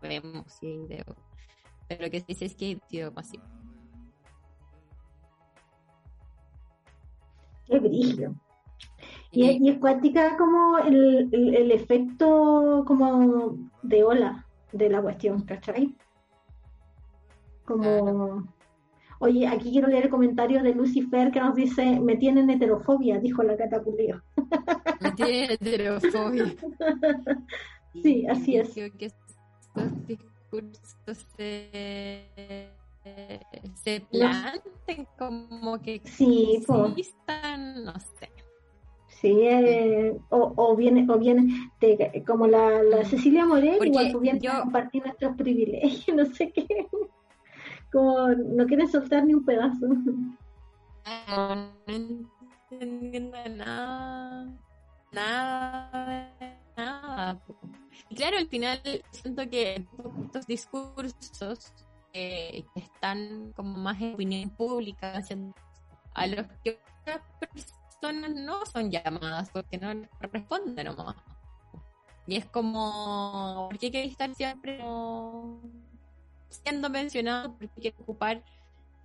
sabemos si ideó, pero lo que se dice es que ideó masivo. Qué brillo. Y, es- y es cuántica como el, el, el efecto como de ola de la cuestión, ¿cachai? Como, oye, aquí quiero leer el comentario de Lucifer que nos dice, me tienen heterofobia, dijo la catapulio. Me tiene heterofobia. Sí, así es. Creo que discursos se, se planten como que Sí, existan, no sé. Sí, eh, o, o viene, o viene de- como la, la Cecilia Morel, Porque igual pues viene yo- compartir nuestros privilegios, no sé qué. Como no quiere soltar ni un pedazo. No, entendiendo nada, nada, nada. Claro, al final siento que estos discursos eh, que están como más en opinión pública, a los que otras personas no son llamadas porque no les responden nomás. Y es como, ¿por qué queréis estar siempre como siendo mencionado? ¿Por qué quieres ocupar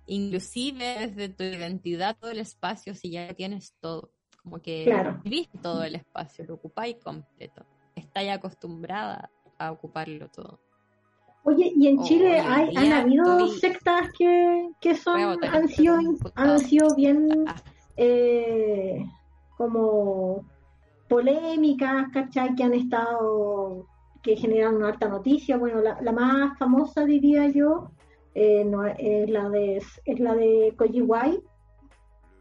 inclusive desde tu identidad todo el espacio si ya tienes todo? Como que Claro. viste todo el espacio, lo ocupáis completo. Estáis acostumbrada a ocuparlo todo. Oye, y en Oh, Chile hay, han habido sectas que, que son, han sido, han sido bien Ah, eh, como polémicas, ¿cachai? Que han estado, que generan una alta noticia. Bueno, la, la más famosa diría yo, eh, no, es la de es la de Coyihuay,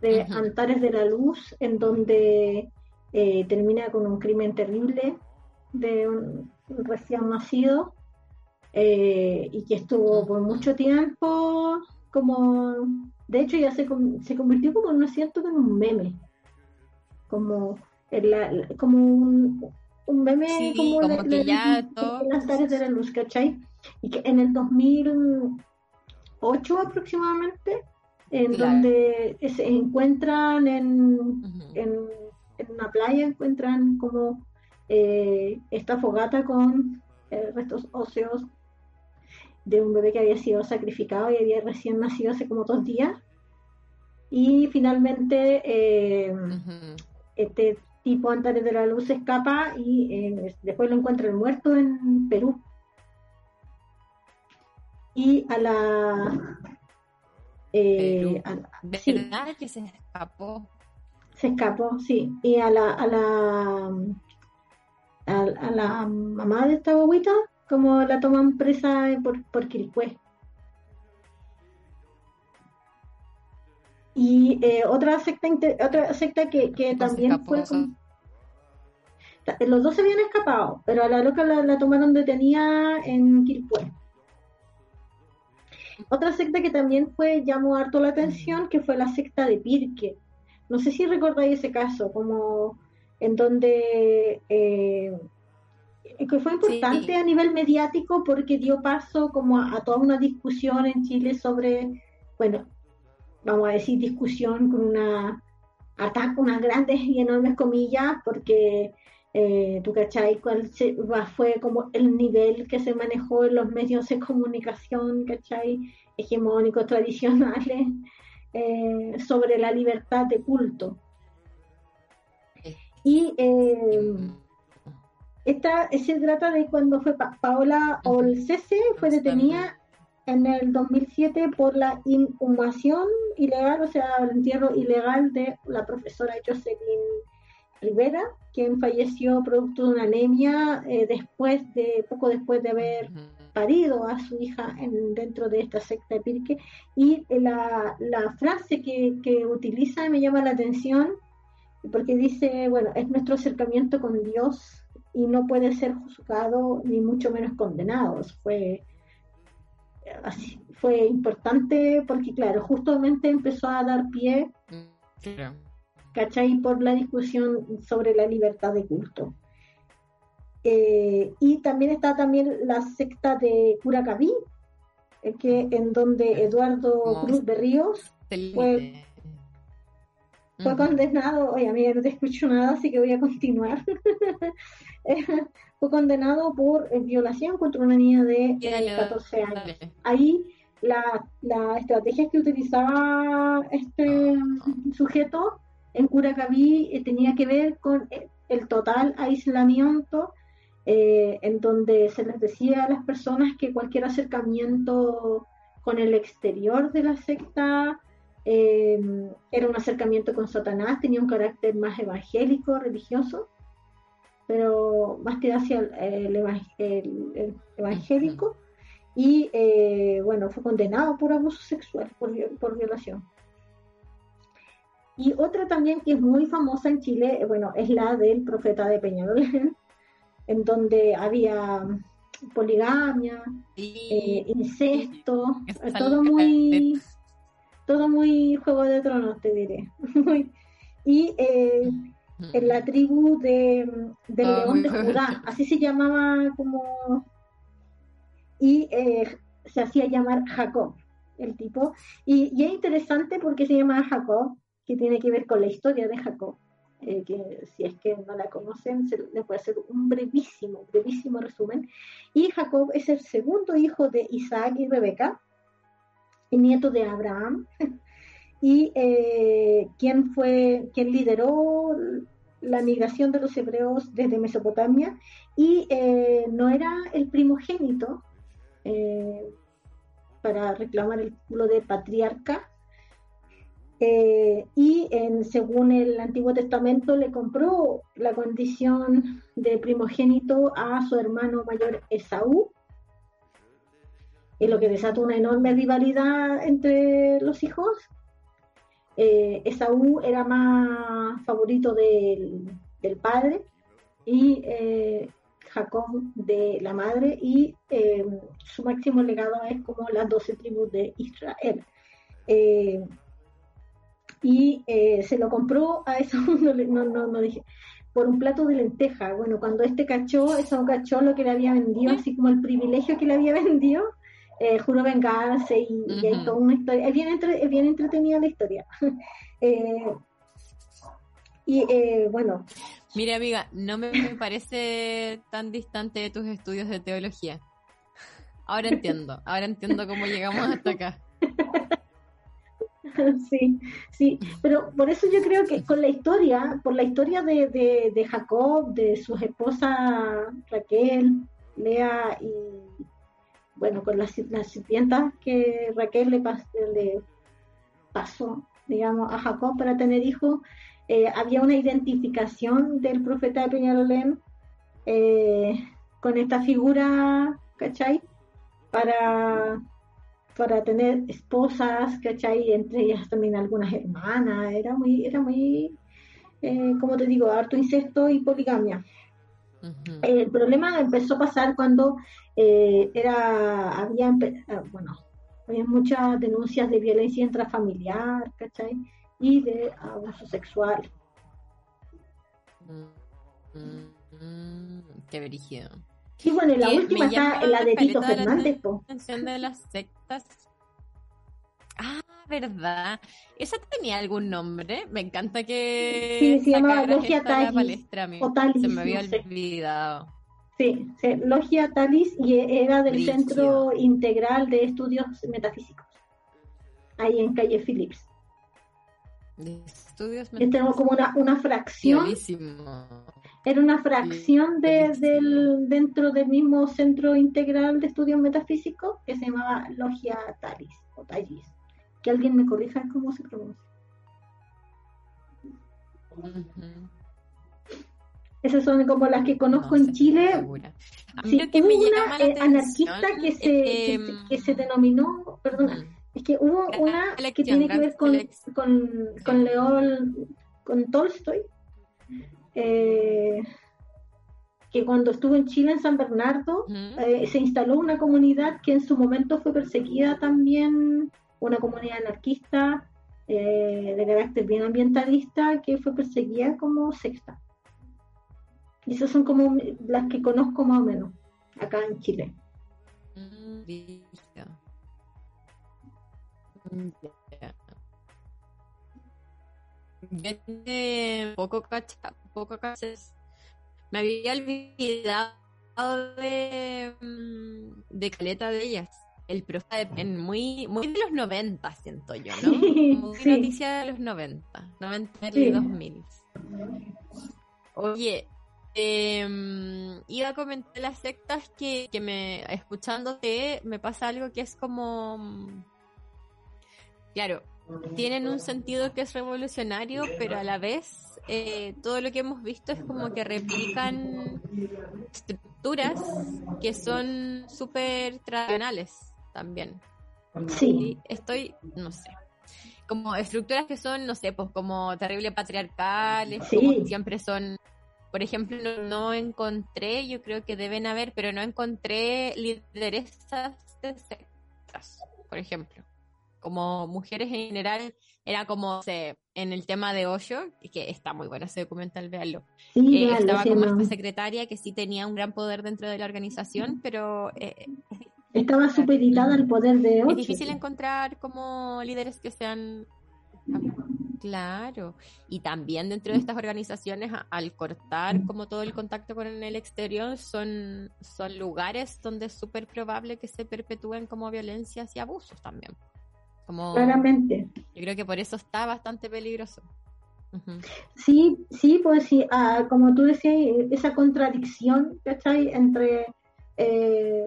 de. Antares de la Luz, en donde eh, termina con un crimen terrible de un recién nacido eh, y que estuvo por mucho tiempo como de hecho ya se, se convirtió como no siento que en un meme. Como en la- como un, un meme Sí, como, como de- que de- ya de todo- las Antares de la Luz ¿cachai? y que en el 2000 ocho aproximadamente, en donde se encuentran en, en, una playa, encuentran como eh, esta fogata con eh, restos óseos de un bebé que había sido sacrificado y había recién nacido hace como dos días. Y finalmente eh, este tipo antes de la luz se escapa y después lo encuentran muerto en Perú. Y a la ¿Verdad que se escapó? Se escapó, sí. Y a la, a la, a, la mamá de esta bobita, como la toman presa por, por Y eh, otra secta otra secta que, que también fue... Los dos se habían escapado, pero a la loca la, la tomaron detenida en Quilpué. Otra secta que también fue, llamó harto la atención, que fue la secta de Pirque. No sé si recordáis ese caso, como en donde eh, que fue importante a nivel mediático porque dio paso como a, toda una discusión en Chile sobre, bueno, vamos a decir discusión con una ataque, unas grandes y enormes comillas, porque eh, ¿Tú cachai? ¿Cuál fue como el nivel que se manejó en los medios de comunicación, cachai? Hegemónicos, tradicionales, eh, sobre la libertad de culto. Y eh, esta, se trata de cuando fue Paola Olcese, fue detenida en el 2007 por la inhumación ilegal, o sea, el entierro ilegal de la profesora Jocelyn Rivera, quien falleció producto de una anemia eh, después de poco después de haber parido a su hija en, dentro de esta secta de Pirque. Y eh, la, la frase que, que, utiliza me llama la atención porque dice, bueno, es nuestro acercamiento con Dios y no puede ser juzgado ni mucho menos condenado. Fue, así, fue importante porque, claro, justamente empezó a dar pie. ¿cachai? Por la discusión sobre la libertad de culto. Eh, y también está también la secta de Curacaví, eh, que, en donde Eduardo Cruz de Ríos fue, fue condenado, oye amiga, no te escucho nada, así que voy a continuar. fue condenado por eh, violación contra una niña de 14 años. Ahí la, la estrategia que utilizaba este ah. sujeto en Curacaví eh, tenía que ver con eh, el total aislamiento, eh, en donde se les decía a las personas que cualquier acercamiento con el exterior de la secta era un acercamiento con Satanás, tenía un carácter más evangélico, religioso, pero más que hacia el, evangélico, y bueno, fue condenado por abuso sexual, por violación. Y otra también que es muy famosa en Chile, eh, bueno, es la del profeta de Peñarol, en donde había poligamia, eh, incesto, eh, todo muy, todo muy Juego de Tronos, te diré. y en la tribu de, del ah, León de Judá, así se llamaba como, y se hacía llamar Jacob, el tipo. Y, y es interesante porque se llama Jacob, que tiene que ver con la historia de Jacob, eh, que si es que no la conocen, se les a hacer un brevísimo, brevísimo resumen. Y Jacob es el segundo hijo de Isaac y Rebeca, nieto de Abraham, y eh, quien fue, quien lideró la migración de los hebreos desde Mesopotamia, y eh, no era el primogénito para reclamar el título de patriarca, eh, y según el Antiguo Testamento le compró la condición de primogénito a su hermano mayor Esaú, y lo que desató una enorme rivalidad entre los hijos. Eh, Esaú era más favorito del, del padre y eh, Jacob de la madre y su máximo legado es como las doce tribus de Israel y eh, se lo compró a eso, no, no, no, dije, por un plato de lenteja. Bueno, cuando este cachó, eso cachó lo que le había vendido, así como el privilegio que le había vendido, eh, juro vengarse y, y hay toda una historia. Es bien, entre- es bien entretenida la historia. Eh, y eh, bueno, Mire, amiga, no me, me parece tan distante de tus estudios de teología. Ahora entiendo, ahora entiendo cómo llegamos hasta acá. sí, sí, pero por eso yo creo que con la historia, por la historia de, de, de Jacob, de sus esposas Raquel, Lea y bueno, con las, las sirvientas que Raquel le, pas- le pasó, digamos, a Jacob para tener hijos, eh, había una identificación del profeta de Peñalolén eh, con esta figura, ¿cachai? Para, para tener esposas, ¿cachai? Entre ellas también algunas hermanas, era muy, era muy, eh, como te digo, harto incesto y poligamia. El problema empezó a pasar cuando eh, era, había, ah, bueno, había muchas denuncias de violencia intrafamiliar, ¿cachai? Y de abuso sexual. Mm, mm, qué brígido. Y bueno, la última está la de Tito caleta la Fernández, po. atención de las sectas. Ah, verdad. ¿Esa tenía algún nombre? Me encanta que Sí, se llama sacaras Logia Talis, palestra, o Talis, Se me había no sé. olvidado. Sí, sí, Logia Talis y era del. Centro Integral de Estudios Metafísicos, ahí en calle Phillips. De estudios Yo tengo como una, una fracción, Violísimo. era una fracción de, del, dentro del mismo Centro Integral de Estudios Metafísicos que se llamaba Logia Talis o Talis. Que alguien me corrija cómo se pronuncia. Ujú. Esas son como las que conozco No en Chile, segura. A mí Sí, lo que hubo me una eh, anarquista que se, que, es se- que se denominó, perdona, Ujú. es que hubo una que tiene que ver con, con, con León, con Tolstoy, eh, que cuando estuvo en Chile, en San Bernardo, eh, se instaló una comunidad que en su momento fue perseguida también, una comunidad anarquista eh, de carácter bien ambientalista que fue perseguida como secta. Y esas son como las que conozco más o menos acá en Chile. Mm. Mm. Yo eh, poco cacha, poco caches. Me había olvidado de, mm, de caleta de ellas. El profe de Pen, muy, muy de los 90, siento yo, ¿no? Muy Sí. noticia de los 90, 90 y Sí. 2000. Oye, eh, iba a comentar las sectas que, que me, escuchándote, me pasa algo que es como, mm, claro, tienen un sentido que es revolucionario, pero a la vez eh, todo lo que hemos visto es como que replican estructuras que son súper tradicionales también. Sí, estoy, no sé, como estructuras que son, no sé, pues como terrible patriarcales, Sí. como siempre son, por ejemplo, no, no encontré, yo creo que deben haber, pero no encontré lideresas de sectas, por ejemplo. Como mujeres en general, era como, sé, en el tema de Osho, que está muy bueno ese documental, véanlo. sí, Eh, estaba se como esta secretaria que sí tenía un gran poder dentro de la organización, pero eh, estaba supeditada al poder de es ocho. difícil encontrar como líderes que sean claro y también dentro de estas organizaciones al cortar como todo el contacto con el exterior son son lugares donde es súper probable que se perpetúen como violencias y abusos también como Claramente. yo creo que por eso está bastante peligroso. Sí, sí, pues sí, ah, como tú decías, esa contradicción, ¿cachai? Entre eh,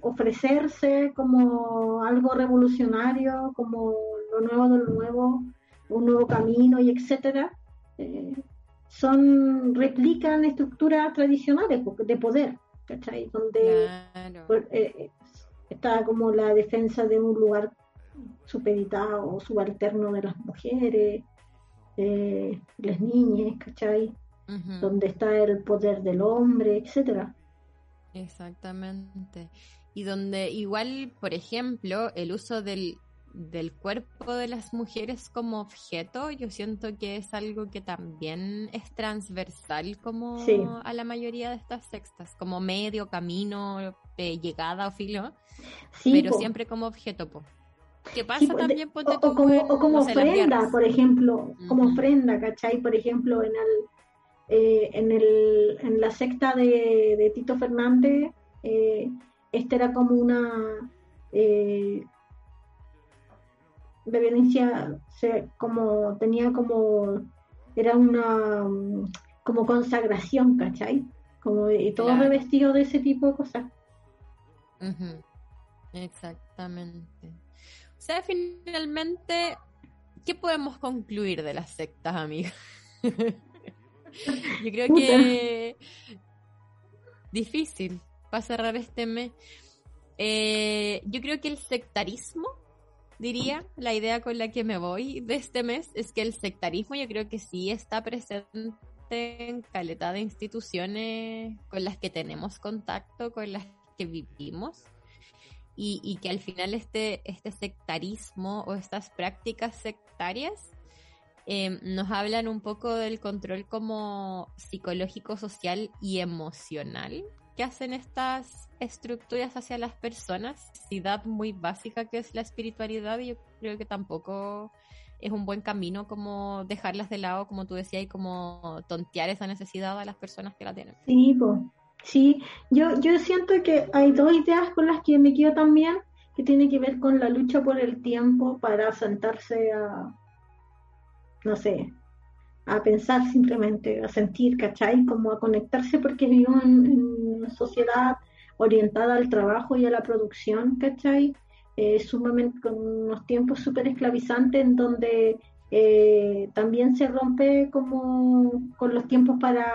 ofrecerse como algo revolucionario, como lo nuevo de lo nuevo, un nuevo camino y etcétera, eh, son, replican estructuras tradicionales po- de poder, ¿cachai? Donde claro pues, eh, está como la defensa de un lugar supeditado o subalterno de las mujeres, las niñas, ¿cachai? Donde está el poder del hombre, etcétera. Exactamente. Y donde igual, por ejemplo, el uso del, del cuerpo de las mujeres como objeto, yo siento que es algo que también es transversal como Sí. a la mayoría de estas sextas, como medio, camino, eh, llegada o filo, Sí, pero po. siempre como objeto, po. ¿Qué pasa Sí, po, de- también? O, como, en, o como no sé, las ofrenda, por ejemplo, como ofrenda, ¿cachai? Por ejemplo, en el, eh, en el, en la secta de, de Tito Fernández, eh, esta era como una eh, de violencia, se- como tenía como, era una como consagración, ¿cachai? Como y todo Claro. revestido de ese tipo de cosas. Exactamente. O sea, finalmente, ¿qué podemos concluir de las sectas, amiga? Yo creo que difícil para cerrar este mes. Eh, yo creo que el sectarismo, diría, la idea con la que me voy de este mes es que el sectarismo yo creo que sí está presente en caleta de instituciones con las que tenemos contacto, con las que vivimos. Y, y que al final este, este sectarismo o estas prácticas sectarias eh, nos hablan un poco del control como psicológico, social y emocional que hacen estas estructuras hacia las personas. Necesidad muy básica que es la espiritualidad y yo creo que tampoco es un buen camino como dejarlas de lado, como tú decías, y como tontear esa necesidad a las personas que la tienen. Sí, po. sí, yo, yo siento que hay dos ideas con las que me quedo también, que tiene que ver con la lucha por el tiempo para sentarse a, no sé, a pensar simplemente, a sentir, ¿cachai? Como a conectarse porque vivimos en, una sociedad orientada al trabajo y a la producción, ¿cachai? Eh, sumamente con unos tiempos súper esclavizantes en donde eh, también se rompe como con los tiempos para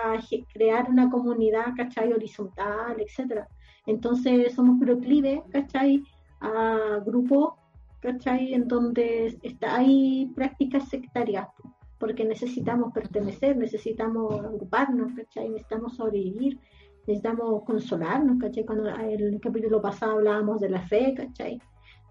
crear una comunidad, ¿cachai? Horizontal, etcétera. Entonces somos proclives, ¿cachai? A grupos, ¿cachai? En donde está, hay prácticas sectarias, po, porque necesitamos pertenecer, necesitamos agruparnos, ¿cachai? Necesitamos sobrevivir, necesitamos consolarnos, ¿cachai? Cuando en el capítulo pasado hablábamos de la fe, ¿cachai?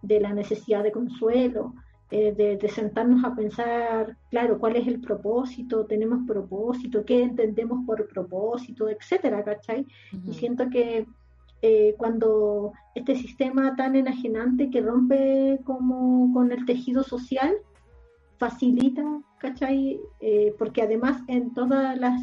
De la necesidad de consuelo, eh, de, de sentarnos a pensar, claro, cuál es el propósito, tenemos propósito, qué entendemos por propósito, etcétera, ¿cachai? Y siento que eh, cuando este sistema tan enajenante que rompe como con el tejido social, facilita, ¿cachai? Eh, porque además en todas las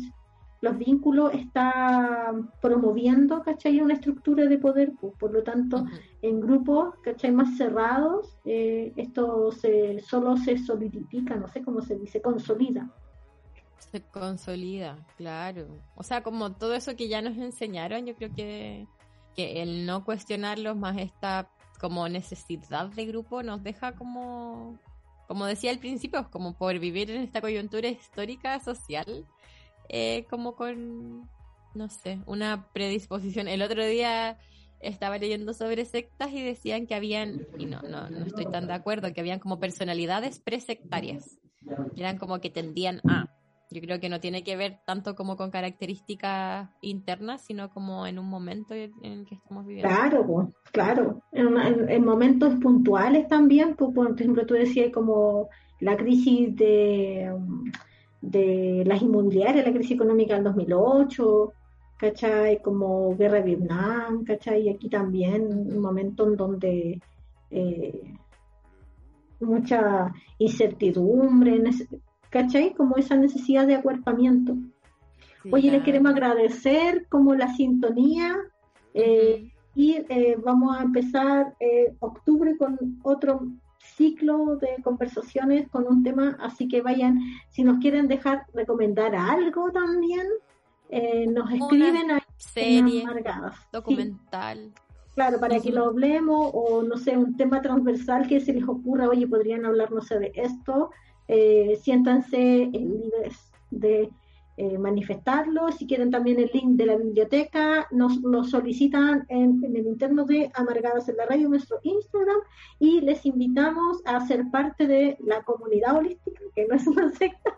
los vínculos está promoviendo, ¿cachai? Una estructura de poder, pues, por lo tanto, en grupos, ¿cachai? Más cerrados, eh, esto se, solo se solidifica, no sé cómo se dice, consolida. Se consolida, claro. O sea, como todo eso que ya nos enseñaron, yo creo que, que el no cuestionarlos más esta como necesidad de grupo nos deja como, como decía al principio, como por vivir en esta coyuntura histórica, social, eh, como con, no sé, una predisposición. El otro día estaba leyendo sobre sectas y decían que habían, y no, no, no estoy tan de acuerdo, que habían como personalidades presectarias, eran como que tendían a. Yo creo que no tiene que ver tanto como con características internas, sino como en un momento en el que estamos viviendo. Claro, claro. En, en- en momentos puntuales también, por ejemplo, tú decías como la crisis de, de las inmobiliarias, la crisis económica del 2008, ¿cachai? Como guerra de Vietnam, ¿cachai? Y aquí también un momento en donde eh, mucha incertidumbre, ¿cachai? Como esa necesidad de acuerpamiento. Sí, Oye, les queremos agradecer como la sintonía. eh, y eh, vamos a empezar eh, octubre con otro ciclo de conversaciones con un tema, así que vayan, si nos quieren dejar recomendar algo también, nos escriben ahí Serie. Sí, documental. claro, para que lo hablemos o no sé, un tema transversal que se les ocurra, oye, podrían hablar, no sé, de esto, eh, siéntanse eh, libres de eh, manifestarlo. Si quieren también el link de la biblioteca, nos lo solicitan en, en el interno de Amargadas en la Radio, nuestro Instagram, y les invitamos a ser parte de la comunidad holística, que no es una secta,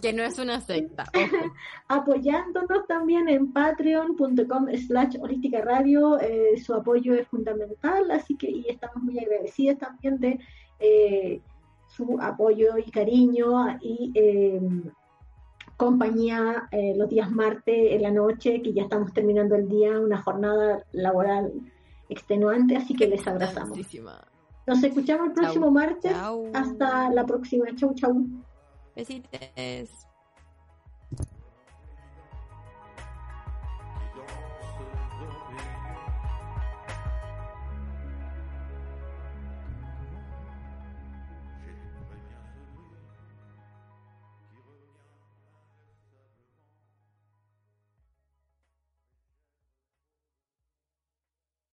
que no es una secta. apoyándonos también en patreon.com slash holística radio. Eh, su apoyo es fundamental, así que y estamos muy agradecidos también de eh, su apoyo y cariño y eh, compañía los días martes en la noche, que ya estamos terminando el día, una jornada laboral extenuante, así que les abrazamos. Nos escuchamos el próximo martes. Hasta la próxima. Chau, chau. Besitos.